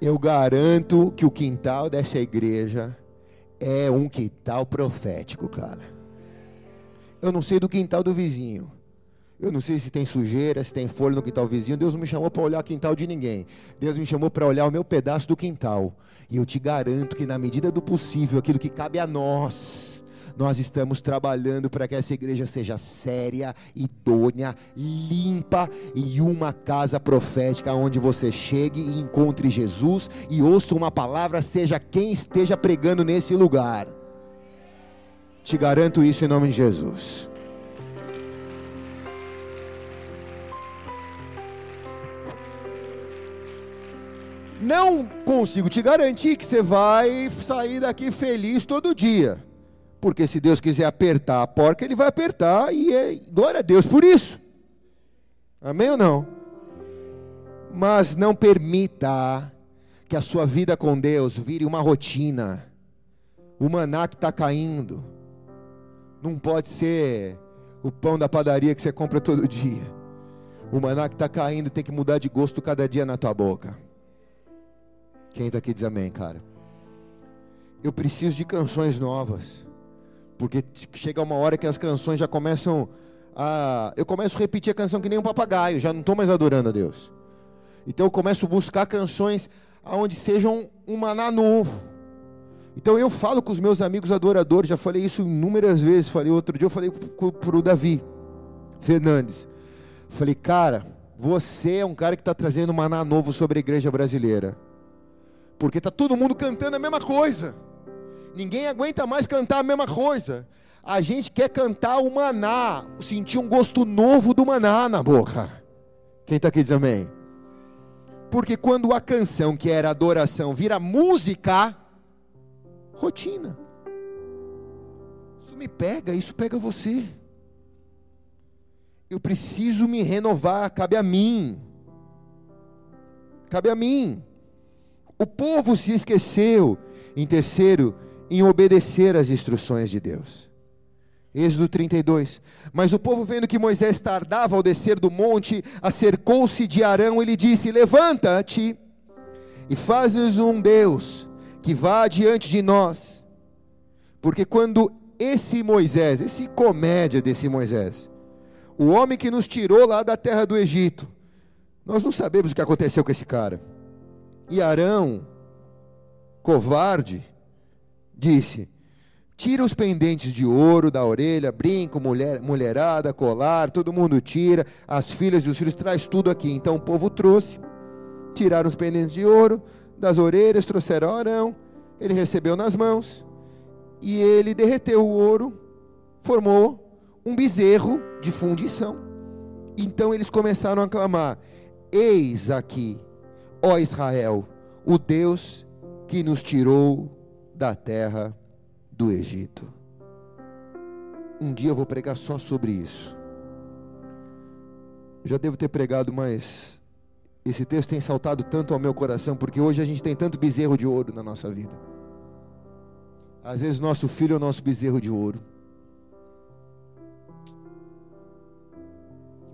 A: Eu garanto que o quintal dessa igreja é um quintal profético, cara. Eu não sei do quintal do vizinho. Eu não sei se tem sujeira, se tem folha no quintal vizinho. Deus não me chamou para olhar o quintal de ninguém. Deus me chamou para olhar o meu pedaço do quintal. E eu te garanto que, na medida do possível, aquilo que cabe a nós, nós estamos trabalhando para que essa igreja seja séria, idônea, limpa e uma casa profética onde você chegue e encontre Jesus e ouça uma palavra, seja quem esteja pregando nesse lugar. Te garanto isso em nome de Jesus. Não consigo te garantir que você vai sair daqui feliz todo dia. Porque se Deus quiser apertar a porca, Ele vai apertar e é glória a Deus por isso. Amém ou não? Mas não permita que a sua vida com Deus vire uma rotina. O maná que está caindo. Não pode ser o pão da padaria que você compra todo dia. O maná que está caindo tem que mudar de gosto cada dia na tua boca. Quem está aqui diz amém, cara. Eu preciso de canções novas. Porque chega uma hora que as canções já começam a. Eu começo a repetir a canção que nem um papagaio, já não estou mais adorando a Deus. Então eu começo a buscar canções aonde sejam um maná novo. Então eu falo com os meus amigos adoradores, já falei isso inúmeras vezes. Falei outro dia, eu falei para o Davi Fernandes. Falei, cara, você é um cara que está trazendo um maná novo sobre a igreja brasileira. Porque está todo mundo cantando a mesma coisa. Ninguém aguenta mais cantar a mesma coisa. A gente quer cantar o maná, sentir um gosto novo do maná na boca. Quem está aqui diz amém? Porque quando a canção que era adoração vira música, rotina. Isso me pega, isso pega você. Eu preciso me renovar, cabe a mim. Cabe a mim. O povo se esqueceu, em terceiro, em obedecer às instruções de Deus. Êxodo 32. Mas o povo, vendo que Moisés tardava ao descer do monte, acercou-se de Arão e lhe disse: Levanta-te e fazes um Deus que vá diante de nós. Porque quando esse Moisés, esse comédia desse Moisés, o homem que nos tirou lá da terra do Egito, nós não sabemos o que aconteceu com esse cara. E Arão, covarde, disse: Tira os pendentes de ouro da orelha, brinco, mulher, mulherada, colar, todo mundo tira, as filhas e os filhos, traz tudo aqui. Então o povo trouxe, tiraram os pendentes de ouro das orelhas, trouxeram Arão, ele recebeu nas mãos, e ele derreteu o ouro, formou um bezerro de fundição. Então eles começaram a clamar: Eis aqui ó Israel, o Deus que nos tirou da terra do Egito. Um dia eu vou pregar só sobre isso. Eu já devo ter pregado, mas esse texto tem saltado tanto ao meu coração, porque hoje a gente tem tanto bezerro de ouro na nossa vida. Às vezes nosso filho é o nosso bezerro de ouro.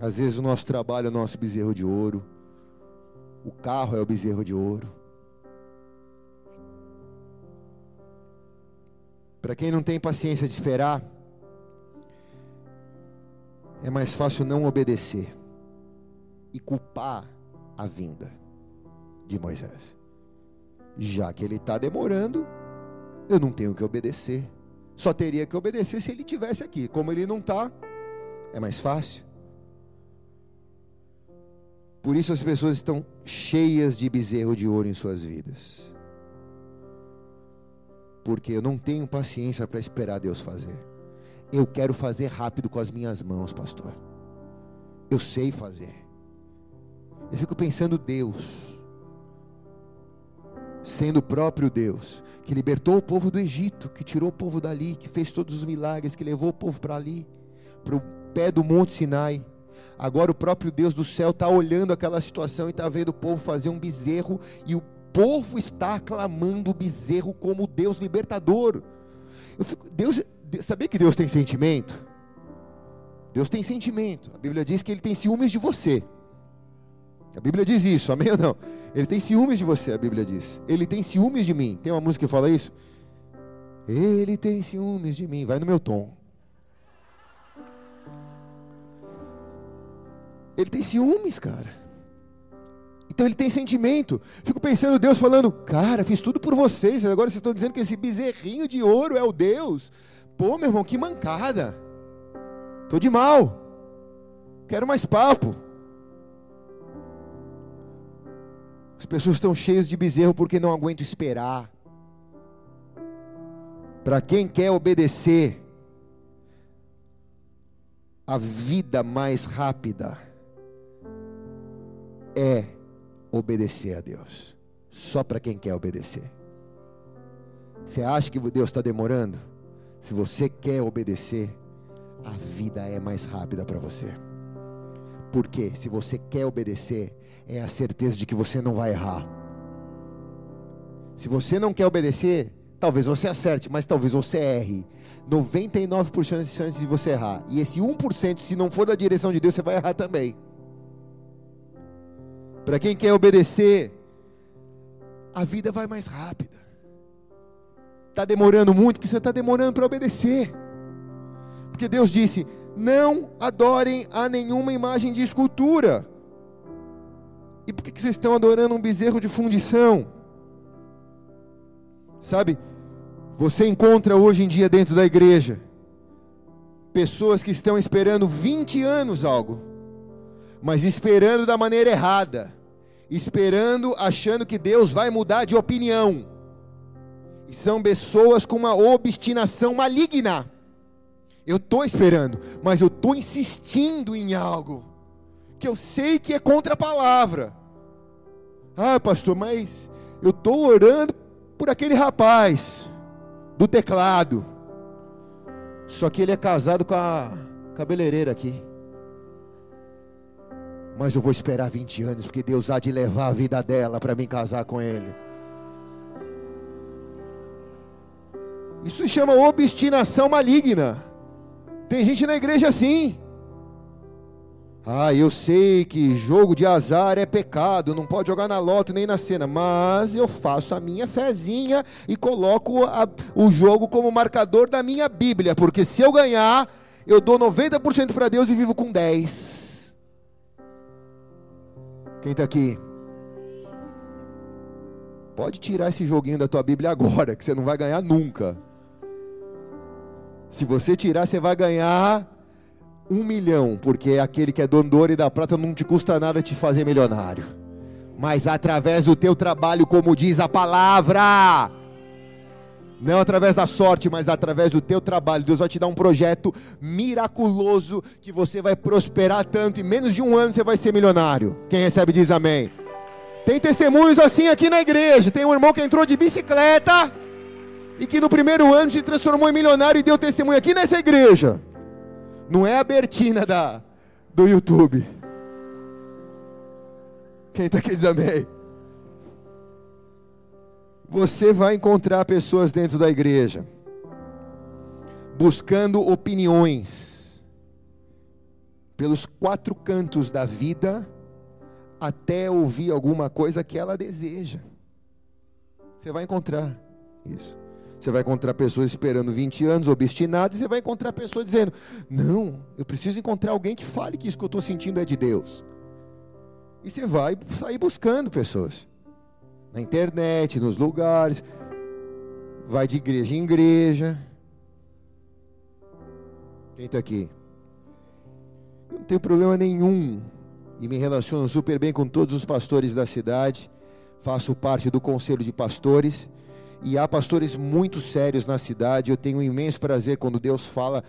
A: Às vezes o nosso trabalho é o nosso bezerro de ouro. O carro é o bezerro de ouro. Para quem não tem paciência de esperar, é mais fácil não obedecer e culpar a vinda de Moisés. Já que ele está demorando, eu não tenho que obedecer. Só teria que obedecer se ele tivesse aqui. Como ele não está, é mais fácil. Por isso as pessoas estão cheias de bezerro de ouro em suas vidas. Porque eu não tenho paciência para esperar Deus fazer. Eu quero fazer rápido com as minhas mãos, pastor. Eu sei fazer. Eu fico pensando Deus, sendo o próprio Deus, que libertou o povo do Egito, que tirou o povo dali, que fez todos os milagres, que levou o povo para ali, para o pé do Monte Sinai Agora o próprio Deus do céu está olhando aquela situação e está vendo o povo fazer um bezerro e o povo está aclamando o bezerro como Deus libertador. Fico, Deus, sabia que Deus tem sentimento? Deus tem sentimento. A Bíblia diz que Ele tem ciúmes de você. A Bíblia diz isso, amém ou não? Ele tem ciúmes de você, a Bíblia diz. Ele tem ciúmes de mim. Tem uma música que fala isso? Ele tem ciúmes de mim. Vai no meu tom. Ele tem ciúmes, cara. Então ele tem sentimento. Fico pensando, Deus falando, cara, fiz tudo por vocês. Agora vocês estão dizendo que esse bezerrinho de ouro é o Deus. Pô, meu irmão, que mancada. Tô de mal. Quero mais papo. As pessoas estão cheias de bezerro porque não aguentam esperar. Para quem quer obedecer, a vida mais rápida é obedecer a Deus. Só para quem quer obedecer. Você acha que Deus está demorando? Se você quer obedecer, a vida é mais rápida para você. Porque se você quer obedecer, é a certeza de que você não vai errar. Se você não quer obedecer, talvez você acerte, mas talvez você erre. 99% de chance de você errar. E esse 1%, se não for da direção de Deus, você vai errar também. Para quem quer obedecer, a vida vai mais rápida. Está demorando muito, porque você está demorando para obedecer. Porque Deus disse: não adorem a nenhuma imagem de escultura. E por que vocês estão adorando um bezerro de fundição? Sabe, você encontra hoje em dia dentro da igreja pessoas que estão esperando 20 anos algo, mas esperando da maneira errada esperando, achando que Deus vai mudar de opinião. E são pessoas com uma obstinação maligna. Eu estou esperando, mas eu estou insistindo em algo que eu sei que é contra a palavra. Ah, pastor, mas eu estou orando por aquele rapaz do teclado. Só que ele é casado com a cabeleireira aqui mas eu vou esperar 20 anos, porque Deus há de levar a vida dela para me casar com ele. Isso se chama obstinação maligna. Tem gente na igreja assim. Ah, eu sei que jogo de azar é pecado, não pode jogar na loto nem na cena, mas eu faço a minha fezinha e coloco a, o jogo como marcador da minha Bíblia, porque se eu ganhar, eu dou 90% para Deus e vivo com 10%. Quem está aqui? Pode tirar esse joguinho da tua Bíblia agora, que você não vai ganhar nunca. Se você tirar, você vai ganhar um milhão, porque aquele que é dono do ouro e da prata não te custa nada te fazer milionário. Mas através do teu trabalho, como diz a palavra, não através da sorte, mas através do teu trabalho. Deus vai te dar um projeto miraculoso que você vai prosperar tanto. Em menos de um ano você vai ser milionário. Quem recebe diz amém. Tem testemunhos assim aqui na igreja. Tem um irmão que entrou de bicicleta e que no primeiro ano se transformou em milionário e deu testemunho aqui nessa igreja. Não é a Bertina da, do YouTube. Quem está aqui diz amém você vai encontrar pessoas dentro da igreja buscando opiniões pelos quatro cantos da vida até ouvir alguma coisa que ela deseja. Você vai encontrar isso. Você vai encontrar pessoas esperando 20 anos, obstinadas, e você vai encontrar pessoas dizendo: Não, eu preciso encontrar alguém que fale que isso que eu estou sentindo é de Deus. E você vai sair buscando pessoas na internet, nos lugares, vai de igreja em igreja. Quem está aqui? Eu não tenho problema nenhum e me relaciono super bem com todos os pastores da cidade. Faço parte do conselho de pastores e há pastores muito sérios na cidade. Eu tenho um imenso prazer quando Deus fala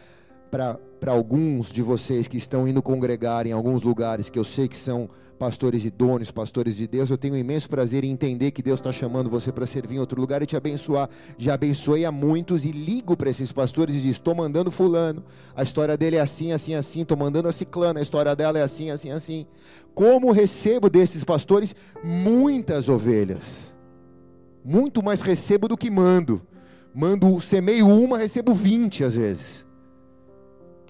A: para alguns de vocês que estão indo congregar em alguns lugares que eu sei que são pastores idôneos, pastores de Deus, eu tenho um imenso prazer em entender que Deus está chamando você para servir em outro lugar e te abençoar. Já abençoei a muitos e ligo para esses pastores e diz: estou mandando fulano, a história dele é assim, assim, assim, estou mandando a ciclana, a história dela é assim, assim, assim. Como recebo desses pastores muitas ovelhas, muito mais recebo do que mando. Mando, semeio uma, recebo vinte às vezes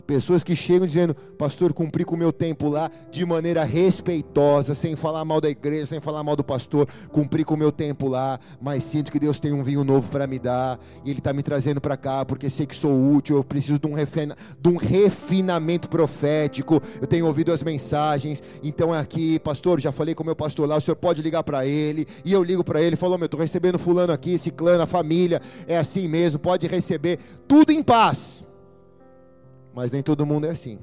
A: Pessoas que chegam dizendo, pastor, cumpri com o meu tempo lá de maneira respeitosa, sem falar mal da igreja, sem falar mal do pastor, cumpri com o meu tempo lá, mas sinto que Deus tem um vinho novo para me dar, e Ele está me trazendo para cá, porque sei que sou útil, eu preciso de um, refina, de um refinamento profético, eu tenho ouvido as mensagens, então é aqui, pastor, já falei com o meu pastor lá, o senhor pode ligar para ele, e eu ligo para ele, falou, meu, estou recebendo fulano aqui, ciclano, a família, é assim mesmo, pode receber, tudo em paz. Mas nem todo mundo é assim.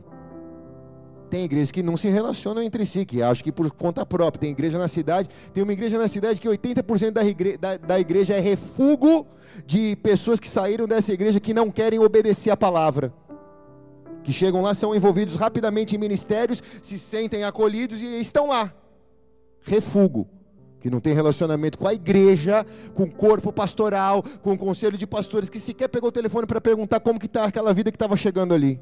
A: Tem igrejas que não se relacionam entre si, que acho que por conta própria. Tem igreja na cidade, tem uma igreja na cidade que 80% da da, da igreja é refúgio de pessoas que saíram dessa igreja que não querem obedecer a palavra. Que chegam lá, são envolvidos rapidamente em ministérios, se sentem acolhidos e estão lá. Refúgio que não tem relacionamento com a igreja, com o corpo pastoral, com o conselho de pastores, que sequer pegou o telefone para perguntar como que está aquela vida que estava chegando ali.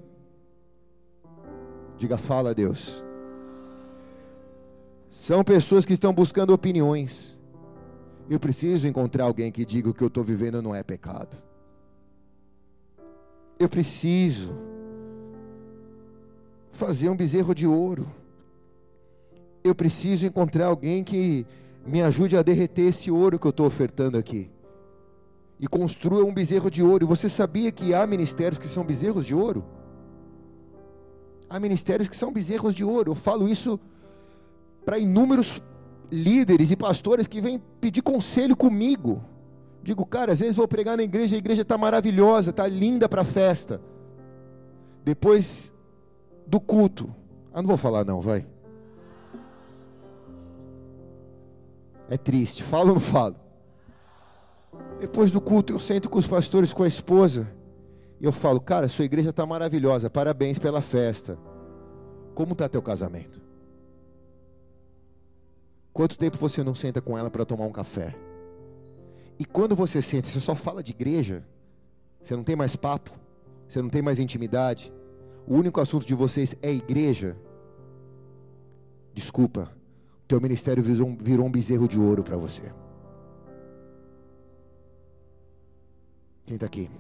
A: Diga, fala a Deus. São pessoas que estão buscando opiniões. Eu preciso encontrar alguém que diga o que eu estou vivendo não é pecado. Eu preciso fazer um bezerro de ouro. Eu preciso encontrar alguém que me ajude a derreter esse ouro que eu estou ofertando aqui. E construa um bezerro de ouro. E você sabia que há ministérios que são bezerros de ouro? Há ministérios que são bezerros de ouro. Eu falo isso para inúmeros líderes e pastores que vêm pedir conselho comigo. Digo, cara, às vezes vou pregar na igreja, a igreja está maravilhosa, está linda para a festa. Depois do culto, ah, não vou falar não, vai. É triste. Falo ou não falo? Depois do culto, eu sento com os pastores, com a esposa. E eu falo, cara, sua igreja está maravilhosa. Parabéns pela festa. Como está teu casamento? Quanto tempo você não senta com ela para tomar um café? E quando você senta, você só fala de igreja? Você não tem mais papo? Você não tem mais intimidade? O único assunto de vocês é igreja? Desculpa, teu ministério virou um, virou um bezerro de ouro para você. Quem está aqui?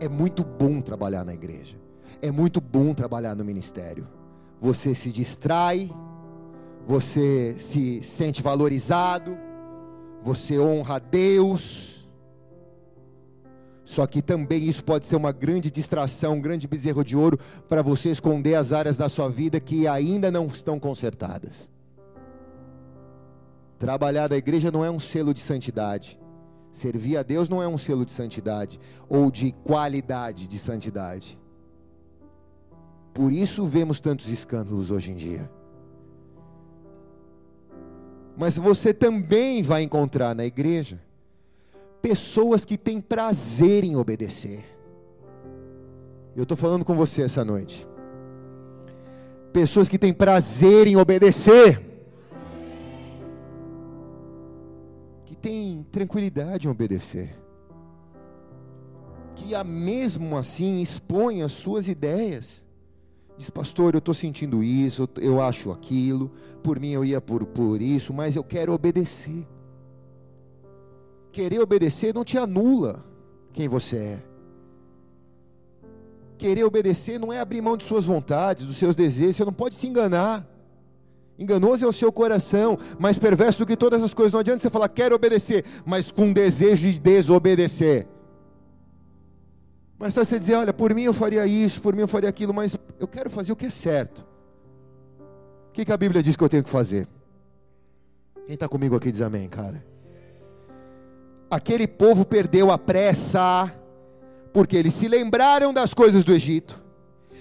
A: É muito bom trabalhar na igreja. É muito bom trabalhar no ministério. Você se distrai, você se sente valorizado, você honra a Deus só que também isso pode ser uma grande distração, um grande bezerro de ouro para você esconder as áreas da sua vida que ainda não estão consertadas. Trabalhar da igreja não é um selo de santidade. Servir a Deus não é um selo de santidade ou de qualidade de santidade. Por isso vemos tantos escândalos hoje em dia. Mas você também vai encontrar na igreja pessoas que têm prazer em obedecer. Eu estou falando com você essa noite. Pessoas que têm prazer em obedecer. Que têm tranquilidade em obedecer. Que a mesmo assim expõe as suas ideias. Diz, pastor, eu estou sentindo isso, eu acho aquilo, por mim eu ia por, por isso, mas eu quero obedecer querer obedecer não te anula quem você é. Querer obedecer não é abrir mão de suas vontades, dos seus desejos, você não pode se enganar. Enganoso é o seu coração, mais perverso do que todas as coisas. Não adianta você falar, quero obedecer, mas com desejo de desobedecer. Mas você dizer, olha, por mim eu faria isso, por mim eu faria aquilo, mas eu quero fazer o que é certo. O que, que a Bíblia diz que eu tenho que fazer? Quem está comigo aqui diz amém, cara aquele povo perdeu a pressa, porque eles se lembraram das coisas do Egito,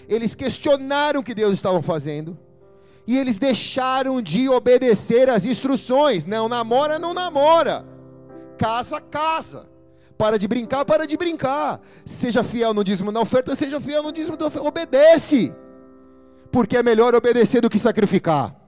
A: eles questionaram o que Deus estava fazendo, e eles deixaram de obedecer às instruções. Não namora, não namora. Casa, casa. Para de brincar, para de brincar. Seja fiel no dízimo na oferta, seja fiel no dízimo da oferta. Obedece. Porque é melhor obedecer do que sacrificar.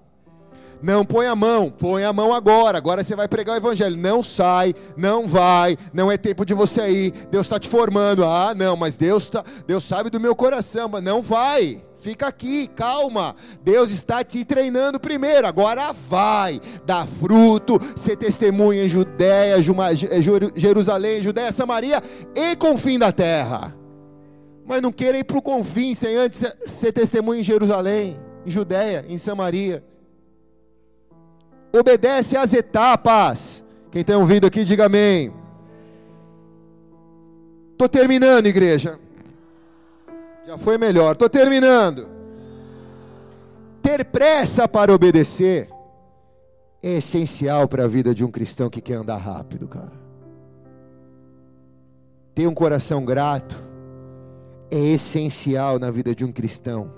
A: Não põe a mão, põe a mão agora. Agora você vai pregar o evangelho. Não sai, não vai, não é tempo de você ir. Deus está te formando. Ah, não, mas Deus, tá, Deus sabe do meu coração, mas não vai. Fica aqui, calma. Deus está te treinando primeiro. Agora vai, dá fruto, ser testemunha em Judéia, Jerusalém, Judéia, Samaria e com fim da terra. Mas não queira ir para o confim sem antes ser testemunha em Jerusalém, em Judéia, em Samaria. Obedece às etapas. Quem tem ouvido aqui, diga amém. Estou terminando, igreja. Já foi melhor. Estou terminando. Ter pressa para obedecer é essencial para a vida de um cristão que quer andar rápido, cara. Ter um coração grato é essencial na vida de um cristão,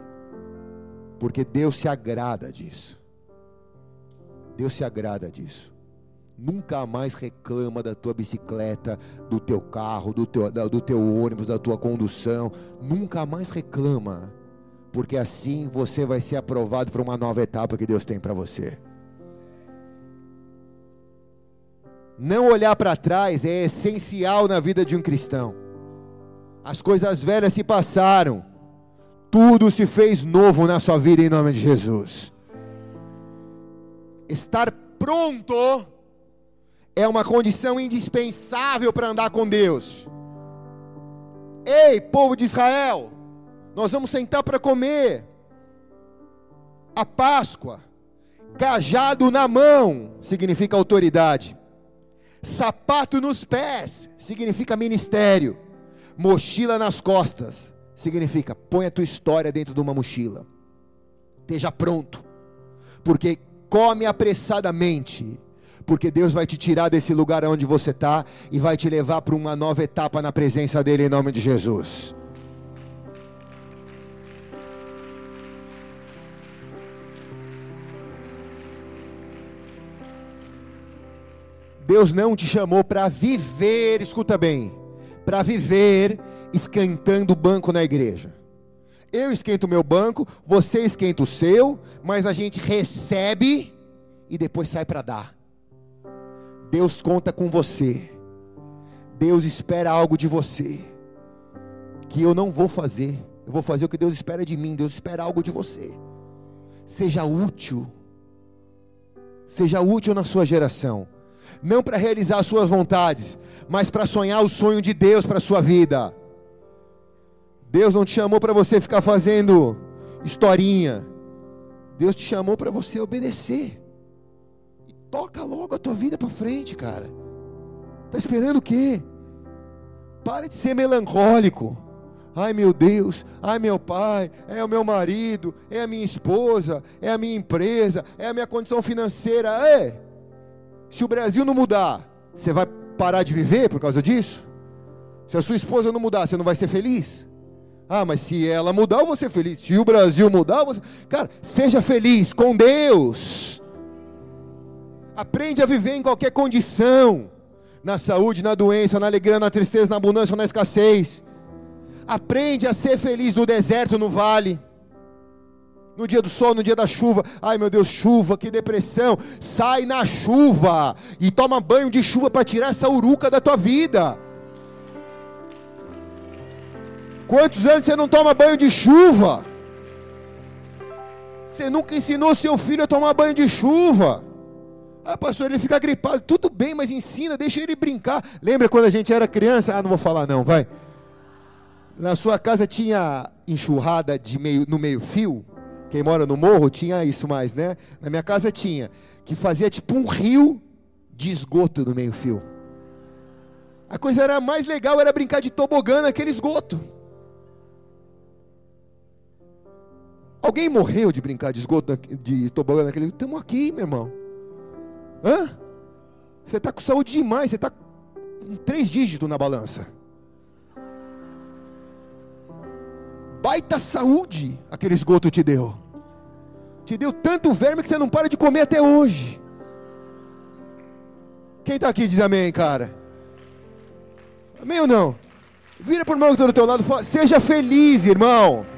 A: porque Deus se agrada disso. Deus se agrada disso. Nunca mais reclama da tua bicicleta, do teu carro, do teu, do teu ônibus, da tua condução. Nunca mais reclama, porque assim você vai ser aprovado para uma nova etapa que Deus tem para você. Não olhar para trás é essencial na vida de um cristão. As coisas velhas se passaram, tudo se fez novo na sua vida em nome de Jesus. Estar pronto é uma condição indispensável para andar com Deus. Ei, povo de Israel, nós vamos sentar para comer. A Páscoa, cajado na mão, significa autoridade. Sapato nos pés significa ministério. Mochila nas costas significa põe a tua história dentro de uma mochila. Esteja pronto. Porque come apressadamente. Porque Deus vai te tirar desse lugar onde você está e vai te levar para uma nova etapa na presença dEle em nome de Jesus. Deus não te chamou para viver, escuta bem, para viver esquentando o banco na igreja. Eu esquento o meu banco, você esquenta o seu, mas a gente recebe e depois sai para dar. Deus conta com você. Deus espera algo de você que eu não vou fazer. Eu vou fazer o que Deus espera de mim. Deus espera algo de você. Seja útil. Seja útil na sua geração não para realizar as suas vontades, mas para sonhar o sonho de Deus para a sua vida. Deus não te chamou para você ficar fazendo historinha. Deus te chamou para você obedecer. E toca logo a tua vida para frente, cara. Tá esperando o quê? Pare de ser melancólico. Ai meu Deus, ai meu pai, é o meu marido, é a minha esposa, é a minha empresa, é a minha condição financeira. É, se o Brasil não mudar, você vai parar de viver por causa disso? Se a sua esposa não mudar, você não vai ser feliz? Ah, mas se ela mudar, eu vou ser feliz. Se o Brasil mudar, você... cara, seja feliz com Deus. Aprende a viver em qualquer condição, na saúde, na doença, na alegria, na tristeza, na abundância, na escassez. Aprende a ser feliz no deserto, no vale no dia do sol, no dia da chuva. Ai meu Deus, chuva, que depressão. Sai na chuva e toma banho de chuva para tirar essa uruca da tua vida. Quantos anos você não toma banho de chuva? Você nunca ensinou seu filho a tomar banho de chuva. Ah, pastor, ele fica gripado. Tudo bem, mas ensina, deixa ele brincar. Lembra quando a gente era criança? Ah, não vou falar não, vai. Na sua casa tinha enxurrada de meio, no meio fio? Quem mora no morro tinha isso mais, né? Na minha casa tinha, que fazia tipo um rio de esgoto no meio-fio. A coisa era mais legal era brincar de tobogã naquele esgoto. Alguém morreu de brincar de esgoto de tobogã naquele? Estamos aqui, meu irmão. Hã? Você está com saúde demais, você está com três dígitos na balança. Baita saúde aquele esgoto te deu. Te deu tanto verme que você não para de comer até hoje. Quem está aqui diz amém, cara? Amém ou não? Vira para o irmão que está do teu lado e fala, seja feliz, irmão.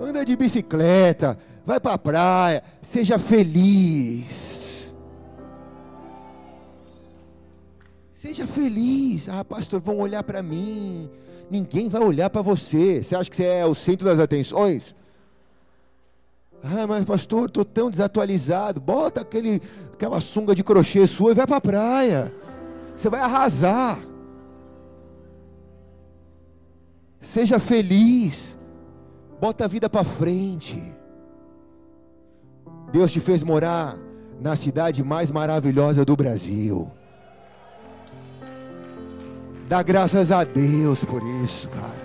A: Anda de bicicleta, vai para a praia, seja feliz. Seja feliz. Ah, pastor, vão olhar para mim ninguém vai olhar para você. Você acha que você é o centro das atenções? Ah, mas pastor, estou tão desatualizado. Bota aquele, aquela sunga de crochê sua e vai para a praia. Você vai arrasar. Seja feliz. Bota a vida para frente. Deus te fez morar na cidade mais maravilhosa do Brasil. Dá graças a Deus por isso, cara.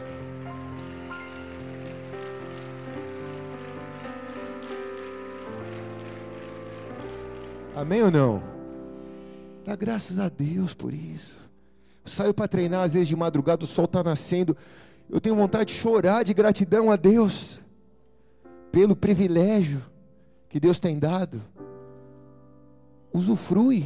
A: Amém ou não? Dá graças a Deus por isso. Eu saio para treinar às vezes de madrugada, o sol está nascendo. Eu tenho vontade de chorar de gratidão a Deus pelo privilégio que Deus tem dado. Usufrui.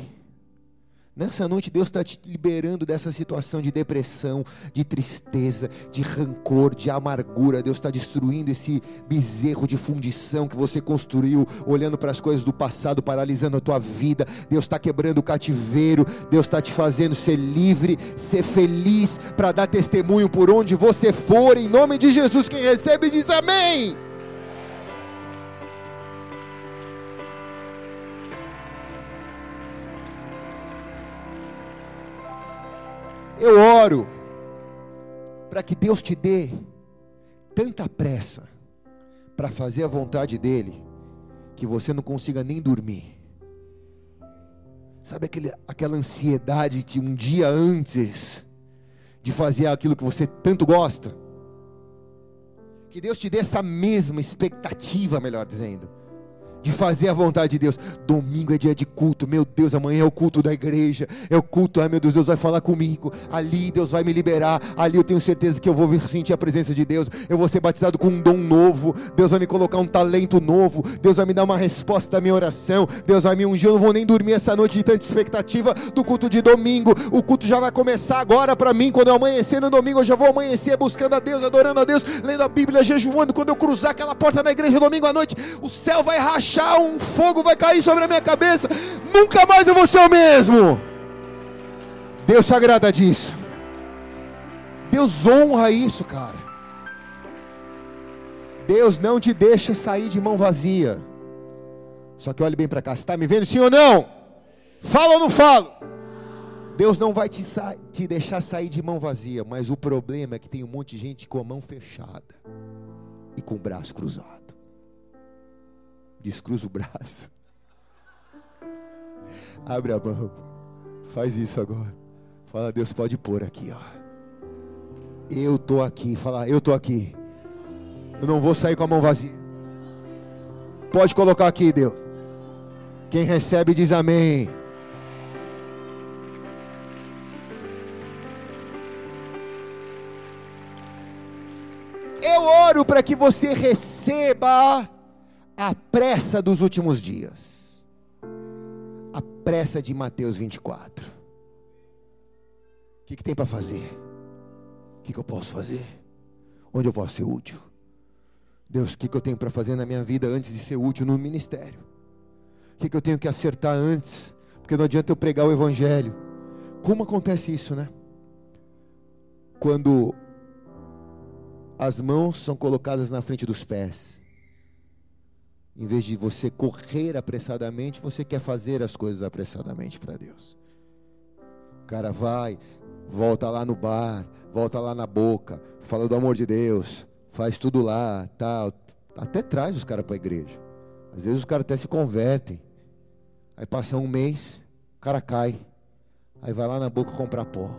A: Nessa noite, Deus está te liberando dessa situação de depressão, de tristeza, de rancor, de amargura. Deus está destruindo esse bezerro de fundição que você construiu, olhando para as coisas do passado, paralisando a tua vida. Deus está quebrando o cativeiro. Deus está te fazendo ser livre, ser feliz, para dar testemunho por onde você for. Em nome de Jesus, quem recebe diz amém. Eu oro para que Deus te dê tanta pressa para fazer a vontade dEle, que você não consiga nem dormir. Sabe aquele, aquela ansiedade de um dia antes de fazer aquilo que você tanto gosta? Que Deus te dê essa mesma expectativa, melhor dizendo de fazer a vontade de Deus. Domingo é dia de culto, meu Deus, amanhã é o culto da igreja, é o culto, ai meu Deus, Deus vai falar comigo. Ali Deus vai me liberar, ali eu tenho certeza que eu vou sentir a presença de Deus. Eu vou ser batizado com um dom novo, Deus vai me colocar um talento novo, Deus vai me dar uma resposta da minha oração, Deus vai me ungir. Eu não vou nem dormir essa noite de tanta expectativa do culto de domingo. O culto já vai começar agora para mim, quando eu amanhecer no domingo, eu já vou amanhecer buscando a Deus, adorando a Deus, lendo a Bíblia, jejuando. Quando eu cruzar aquela porta na igreja domingo à noite, o céu vai rachar um fogo vai cair sobre a minha cabeça. Nunca mais eu vou ser o mesmo. Deus se agrada disso. Deus honra isso, cara. Deus não te deixa sair de mão vazia. Só que olhe bem para cá, você está me vendo sim ou não? Fala ou não falo? Deus não vai te, te, deixar sair de mão vazia, mas o problema é que tem um monte de gente com a mão fechada e com o braço cruzado descruza o braço. Abre a mão. Faz isso agora. Fala, Deus pode pôr aqui, ó. Eu tô aqui. Fala, eu tô aqui. Eu não vou sair com a mão vazia. Pode colocar aqui, Deus. Quem recebe diz amém. Eu oro para que você receba a pressa dos últimos dias. A pressa de Mateus 24. O que, que tem para fazer? O que, que eu posso fazer? Onde eu posso ser útil? Deus, o que, que eu tenho para fazer na minha vida antes de ser útil no ministério? O que, que eu tenho que acertar antes? Porque não adianta eu pregar o Evangelho. Como acontece isso, né? Quando as mãos são colocadas na frente dos pés em vez de você correr apressadamente, você quer fazer as coisas apressadamente para Deus. O cara vai, volta lá no bar, volta lá na boca, fala do amor de Deus, faz tudo lá, tal. Até traz os caras para a igreja. Às vezes os caras até se convertem. Aí passa um mês, o cara cai. Aí vai lá na boca comprar pó.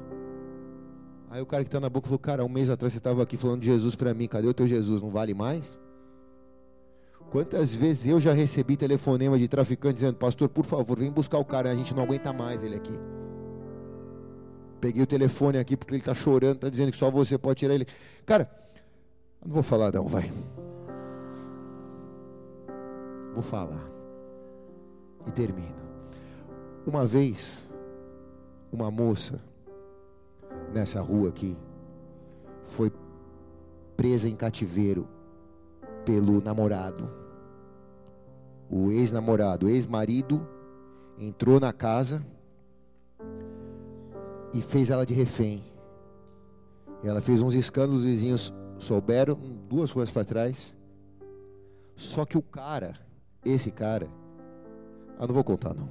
A: Aí o cara que está na boca falou: Cara, um mês atrás você estava aqui falando de Jesus para mim, cadê o teu Jesus? Não vale mais? Quantas vezes eu já recebi telefonema de traficante dizendo: Pastor, por favor, vem buscar o cara, a gente não aguenta mais ele aqui. Peguei o telefone aqui porque ele está chorando, está dizendo que só você pode tirar ele. Cara, não vou falar, não, vai. Vou falar. E termino. Uma vez, uma moça, nessa rua aqui, foi presa em cativeiro pelo namorado o ex-namorado, ex-marido, entrou na casa e fez ela de refém. Ela fez uns escândalos, os vizinhos souberam, duas ruas para trás. Só que o cara, esse cara, ah, não vou contar não.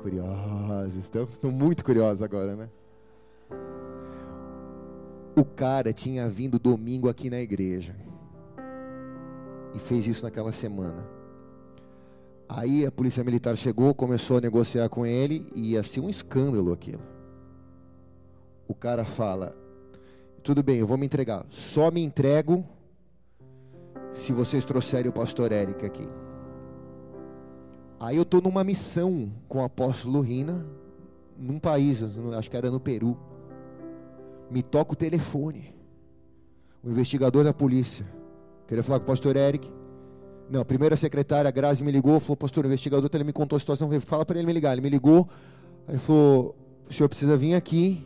A: Curiosos, estão, estão muito curiosos agora, né? O cara tinha vindo domingo aqui na igreja e fez isso naquela semana. Aí a polícia militar chegou, começou a negociar com ele e ia ser um escândalo aquilo. O cara fala: Tudo bem, eu vou me entregar, só me entrego se vocês trouxerem o pastor Eric aqui. Aí eu estou numa missão com o apóstolo Rina, num país, acho que era no Peru. Me toca o telefone. O investigador da polícia. Queria falar com o pastor Eric. Não, a primeira secretária, Grazi, me ligou, falou, pastor, o investigador, ele me contou a situação, falei, fala para ele me ligar. Ele me ligou, ele falou, o senhor precisa vir aqui,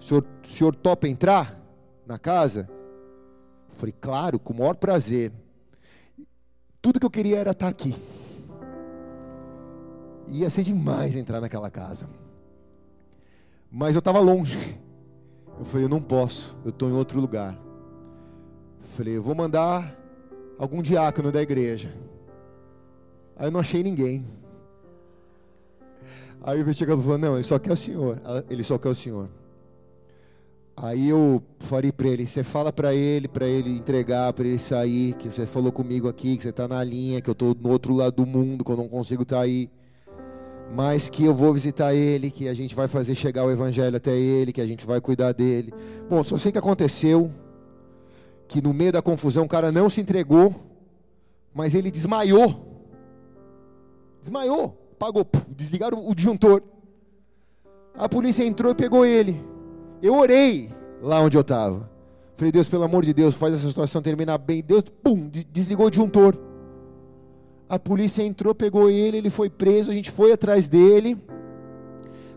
A: o senhor, o senhor topa entrar na casa? Eu falei, claro, com o maior prazer. Tudo que eu queria era estar aqui. Ia ser demais entrar naquela casa. Mas eu estava longe. Eu falei, eu não posso, eu estou em outro lugar. Falei, vou mandar algum diácono da igreja. Aí eu não achei ninguém. Aí o investigador falou, não, ele só quer o senhor. Ele só quer o senhor. Aí eu falei para ele, você fala para ele, para ele entregar, para ele sair, que você falou comigo aqui, que você está na linha, que eu estou no outro lado do mundo, que eu não consigo estar tá aí mas que eu vou visitar ele, que a gente vai fazer chegar o evangelho até ele, que a gente vai cuidar dele. Bom, só sei que aconteceu que no meio da confusão o cara não se entregou, mas ele desmaiou. Desmaiou, apagou, desligaram o disjuntor. A polícia entrou e pegou ele. Eu orei lá onde eu estava. Falei, Deus, pelo amor de Deus, faz essa situação terminar bem. Deus, pum, desligou o disjuntor. A polícia entrou, pegou ele, ele foi preso, a gente foi atrás dele,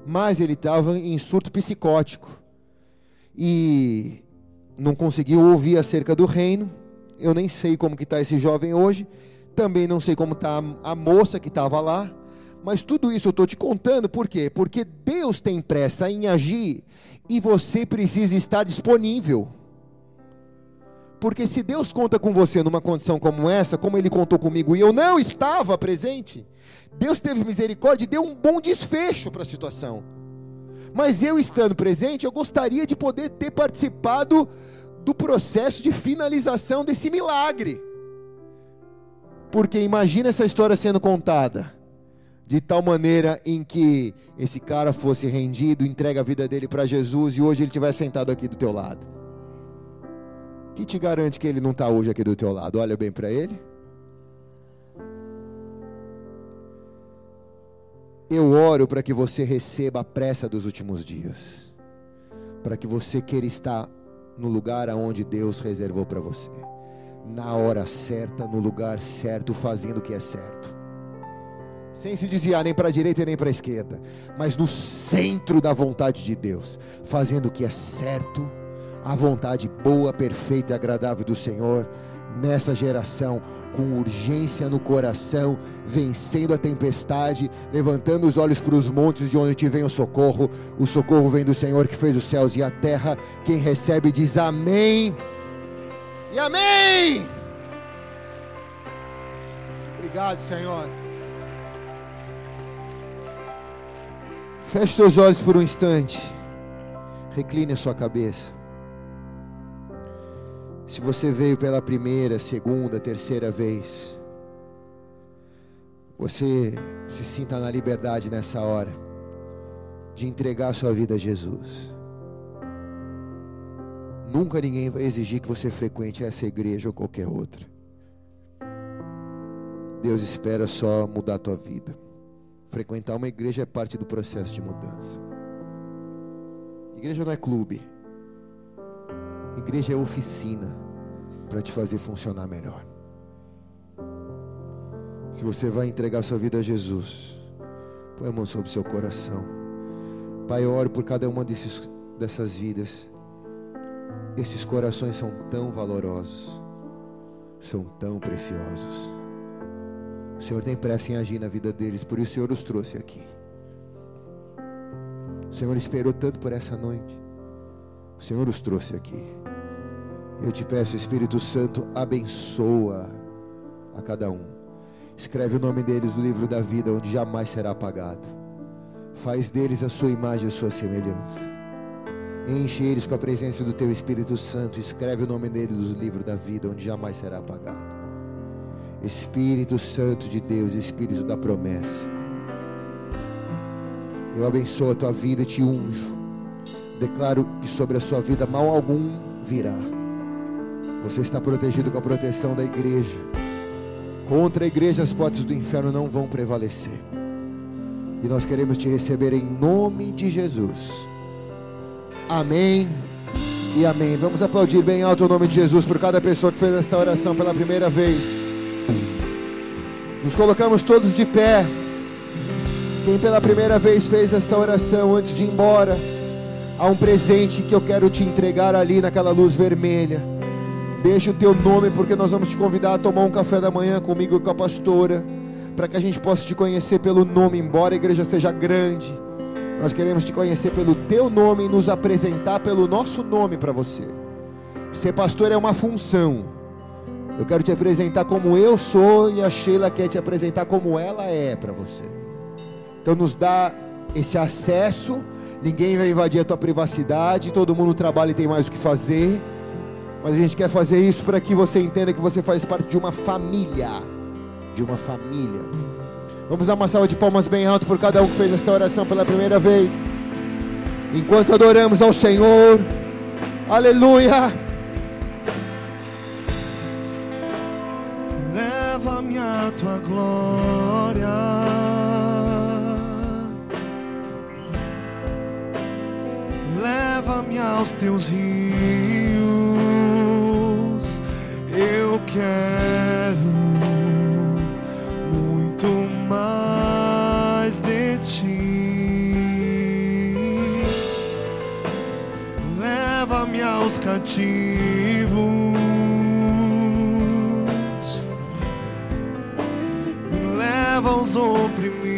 A: mas ele estava em surto psicótico e não conseguiu ouvir acerca do reino. Eu nem sei como que está esse jovem hoje, também não sei como está a moça que estava lá, mas tudo isso eu estou te contando, por quê? Porque Deus tem pressa em agir e você precisa estar disponível. Porque se Deus conta com você numa condição como essa, como Ele contou comigo, e eu não estava presente, Deus teve misericórdia e deu um bom desfecho para a situação. Mas eu estando presente, eu gostaria de poder ter participado do processo de finalização desse milagre. Porque imagina essa história sendo contada de tal maneira em que esse cara fosse rendido, entrega a vida dele para Jesus e hoje ele estiver sentado aqui do teu lado que te garante que ele não está hoje aqui do teu lado? Olha bem para ele. Eu oro para que você receba a pressa dos últimos dias, para que você queira estar no lugar aonde Deus reservou para você, na hora certa, no lugar certo, fazendo o que é certo, sem se desviar nem para a direita nem para a esquerda, mas no centro da vontade de Deus, fazendo o que é certo a vontade boa, perfeita e agradável do Senhor nessa geração, com urgência no coração, vencendo a tempestade, levantando os olhos para os montes de onde te vem o socorro. O socorro vem do Senhor que fez os céus e a terra. Quem recebe diz amém. E amém. Obrigado, Senhor. Feche seus olhos por um instante. Recline a sua cabeça. Se você veio pela primeira, segunda, terceira vez, você se sinta na liberdade nessa hora de entregar sua vida a Jesus. Nunca ninguém vai exigir que você frequente essa igreja ou qualquer outra. Deus espera só mudar a tua vida. Frequentar uma igreja é parte do processo de mudança. Igreja não é clube. Igreja é oficina para te fazer funcionar melhor. Se você vai entregar sua vida a Jesus, põe a mão sobre o seu coração. Pai, eu oro por cada uma desses, dessas vidas. Esses corações são tão valorosos, são tão preciosos. O Senhor tem pressa em agir na vida deles, por isso o Senhor os trouxe aqui. O Senhor esperou tanto por essa noite. O Senhor os trouxe aqui. Eu te peço, Espírito Santo, abençoa a cada um. Escreve o nome deles no livro da vida, onde jamais será apagado. Faz deles a sua imagem a sua semelhança. Enche eles com a presença do Teu Espírito Santo. Escreve o nome dele no livro da vida, onde jamais será apagado. Espírito Santo de Deus, Espírito da promessa. Eu abençoo a tua vida e te unjo. Declaro que sobre a sua vida mal algum virá. Você está protegido com a proteção da igreja. Contra a igreja as portas do inferno não vão prevalecer. E nós queremos te receber em nome de Jesus. Amém e amém. Vamos aplaudir bem alto o nome de Jesus por cada pessoa que fez esta oração pela primeira vez. Nos colocamos todos de pé. Quem pela primeira vez fez esta oração antes de ir embora, há um presente que eu quero te entregar ali naquela luz vermelha. Deixa o teu nome, porque nós vamos te convidar a tomar um café da manhã comigo e com a pastora, para que a gente possa te conhecer pelo nome, embora a igreja seja grande. Nós queremos te conhecer pelo teu nome e nos apresentar pelo nosso nome para você. Ser pastor é uma função. Eu quero te apresentar como eu sou e a Sheila quer te apresentar como ela é para você. Então nos dá esse acesso. Ninguém vai invadir a tua privacidade. Todo mundo trabalha e tem mais o que fazer. Mas a gente quer fazer isso para que você entenda que você faz parte de uma família. De uma família. Vamos dar uma salva de palmas bem alto por cada um que fez esta oração pela primeira vez. Enquanto adoramos ao Senhor. Aleluia.
B: Leva-me a tua glória. Leva-me aos teus rios. Eu quero muito mais de ti. Leva-me aos cativos. Leva aos oprimidos.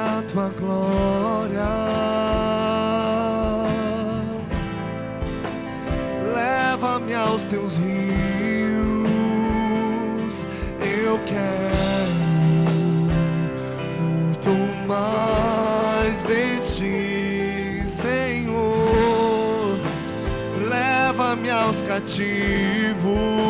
B: A tua glória. Leva-me aos teus rios. Eu quero muito mais de ti, Senhor. Leva-me aos cativos.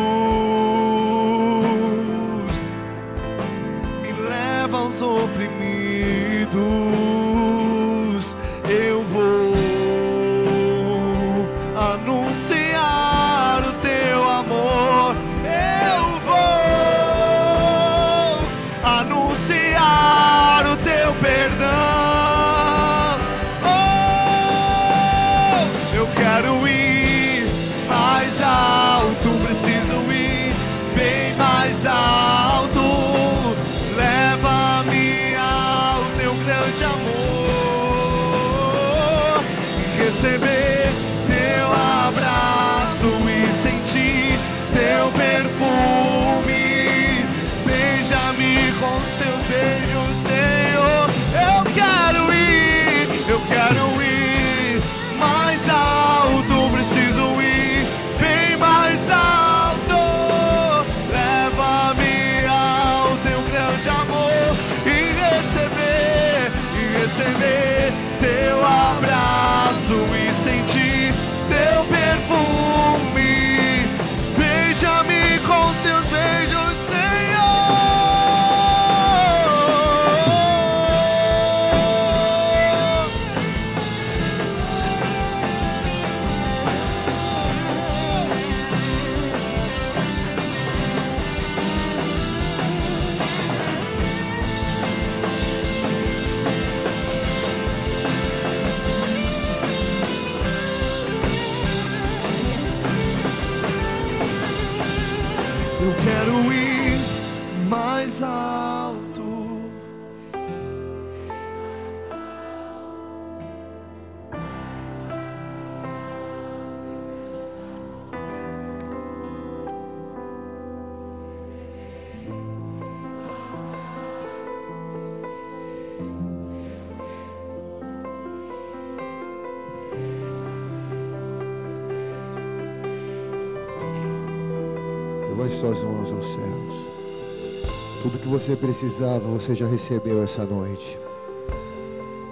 A: Precisava, você já recebeu essa noite.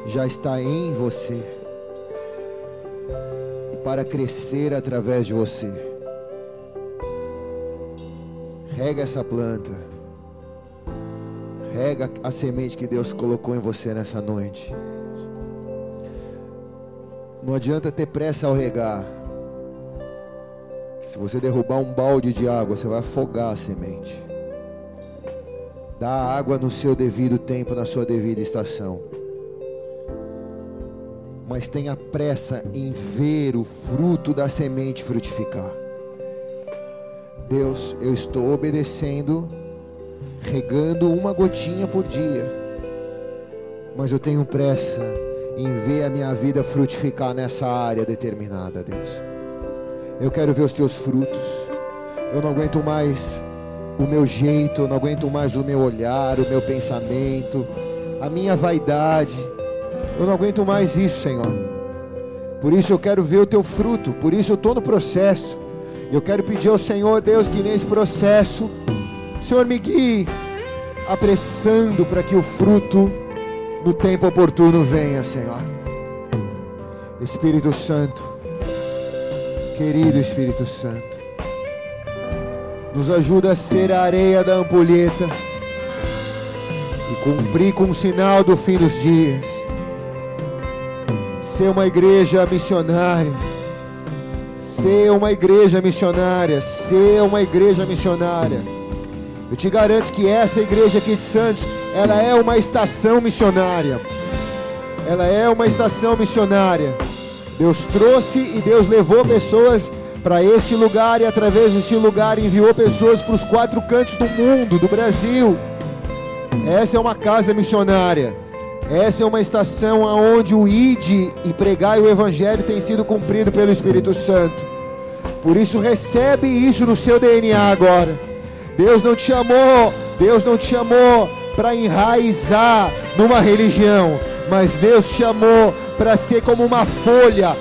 A: Já está em você. E para crescer através de você. Rega essa planta. Rega a semente que Deus colocou em você nessa noite. Não adianta ter pressa ao regar. Se você derrubar um balde de água, você vai afogar a semente. Dá água no seu devido tempo, na sua devida estação. Mas tenha pressa em ver o fruto da semente frutificar. Deus, eu estou obedecendo, regando uma gotinha por dia. Mas eu tenho pressa em ver a minha vida frutificar nessa área determinada, Deus. Eu quero ver os teus frutos. Eu não aguento mais o meu jeito, eu não aguento mais o meu olhar, o meu pensamento, a minha vaidade. Eu não aguento mais isso, Senhor. Por isso eu quero ver o teu fruto, por isso eu estou no processo. Eu quero pedir ao Senhor, Deus, que nesse processo, Senhor me guie, apressando para que o fruto no tempo oportuno venha, Senhor. Espírito Santo, querido Espírito Santo, nos ajuda a ser a areia da ampulheta e cumprir com o sinal do fim dos dias. Ser uma igreja missionária. Ser uma igreja missionária. Ser uma igreja missionária. Eu te garanto que essa igreja aqui de Santos, ela é uma estação missionária. Ela é uma estação missionária. Deus trouxe e Deus levou pessoas para este lugar e através deste lugar enviou pessoas para os quatro cantos do mundo, do Brasil. Essa é uma casa missionária. Essa é uma estação onde o ide e pregar o evangelho tem sido cumprido pelo Espírito Santo. Por isso recebe isso no seu DNA agora. Deus não te chamou, Deus não te chamou para enraizar numa religião, mas Deus te chamou para ser como uma folha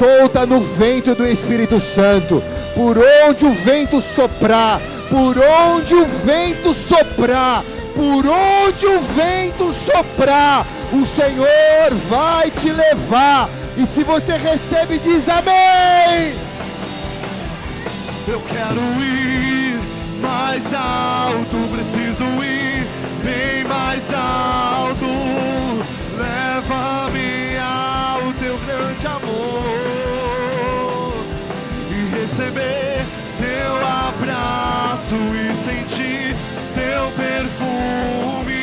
A: solta no vento do Espírito Santo. Por onde o vento soprar, por onde o vento soprar, por onde o vento soprar, o Senhor vai te levar. E se você recebe, diz amém.
B: Eu quero ir mais alto, preciso ir bem mais alto. E sentir teu perfume.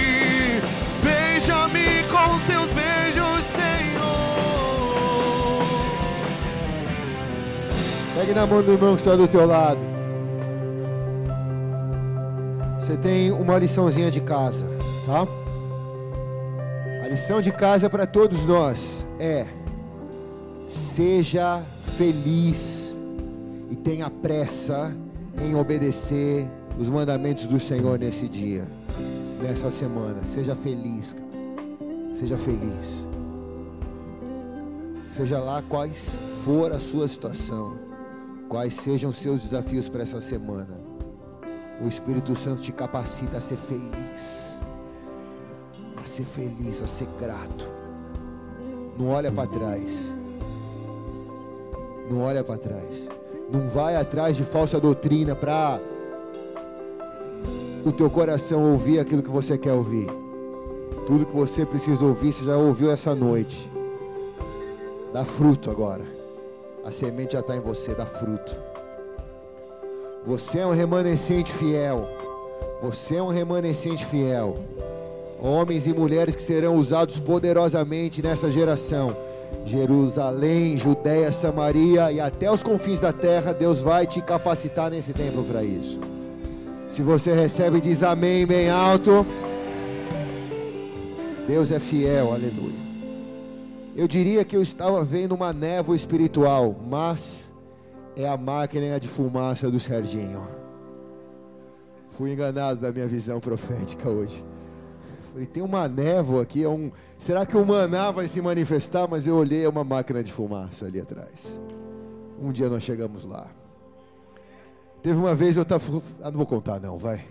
B: Beija-me com teus beijos, Senhor.
A: Pegue na mão do irmão que está do teu lado. Você tem uma liçãozinha de casa, tá? A lição de casa para todos nós é: seja feliz e tenha pressa em obedecer os mandamentos do Senhor nesse dia, nessa semana. Seja feliz, cara. Seja feliz. Seja lá quais for a sua situação, quais sejam os seus desafios para essa semana. O Espírito Santo te capacita a ser feliz, a ser feliz, a ser grato. Não olha para trás. Não olha para trás. Não vai atrás de falsa doutrina para o teu coração ouvir aquilo que você quer ouvir. Tudo que você precisa ouvir, você já ouviu essa noite. Dá fruto agora. A semente já está em você, dá fruto. Você é um remanescente fiel. Você é um remanescente fiel. Homens e mulheres que serão usados poderosamente nessa geração. Jerusalém, Judéia, Samaria e até os confins da terra, Deus vai te capacitar nesse tempo para isso. Se você recebe, diz amém bem alto. Deus é fiel, aleluia. Eu diria que eu estava vendo uma névoa espiritual, mas é a máquina de fumaça do Serginho. Fui enganado da minha visão profética hoje. Falei, tem uma névoa aqui, é um... será que o maná vai se manifestar? Mas eu olhei, é uma máquina de fumaça ali atrás. Um dia nós chegamos lá. Teve uma vez eu estava. Ah, não vou contar, não, vai.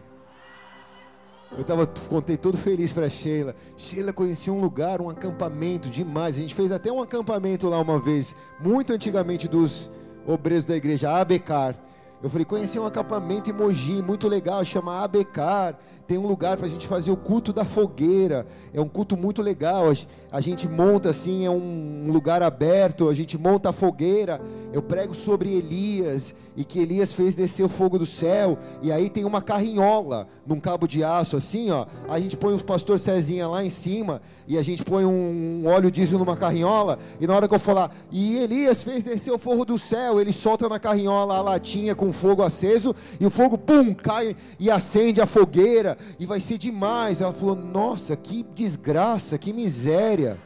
A: Eu tava, contei todo feliz para Sheila. Sheila conhecia um lugar, um acampamento demais. A gente fez até um acampamento lá uma vez, muito antigamente dos obreiros da igreja Abecar. Eu falei, conheci um acampamento em Mogi, muito legal, chama Abecar tem um lugar para a gente fazer o culto da fogueira. É um culto muito legal. A gente monta assim, é um lugar aberto. A gente monta a fogueira. Eu prego sobre Elias e que Elias fez descer o fogo do céu. E aí tem uma carrinhola num cabo de aço assim, ó. A gente põe o pastor Cezinha lá em cima e a gente põe um óleo diesel numa carrinhola. E na hora que eu falar, e Elias fez descer o fogo do céu, ele solta na carrinhola a latinha com fogo aceso e o fogo pum cai e acende a fogueira e vai ser demais. Ela falou: Nossa, que desgraça, que miséria.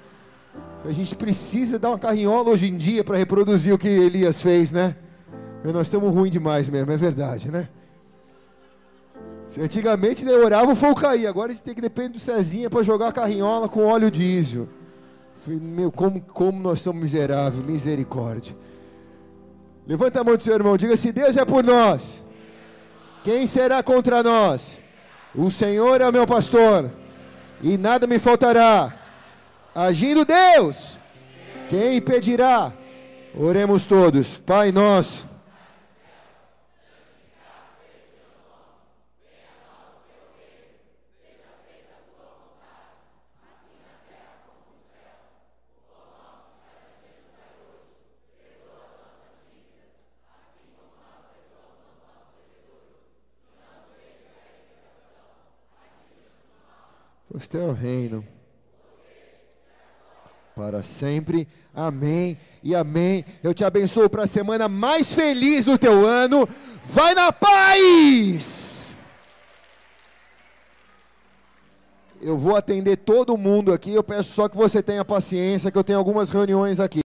A: A gente precisa dar uma carrinhola hoje em dia para reproduzir o que Elias fez, né? Nós estamos ruins demais mesmo, é verdade, né? Antigamente né, orava o fogo cair, agora a gente tem que depender do Cezinha para jogar a carrinhola com óleo diesel. Falei, meu, como, como nós somos miseráveis, misericórdia. Levanta a mão do seu irmão, diga: se Deus é por nós, quem será contra nós? O Senhor é o meu pastor, e nada me faltará. Agindo Deus, quem impedirá? Oremos todos, Pai nosso. Pois teu reino para sempre. Amém e amém. Eu te abençoo para a semana mais feliz do teu ano. Vai na paz! Eu vou atender todo mundo aqui. Eu peço só que você tenha paciência, que eu tenho algumas reuniões aqui.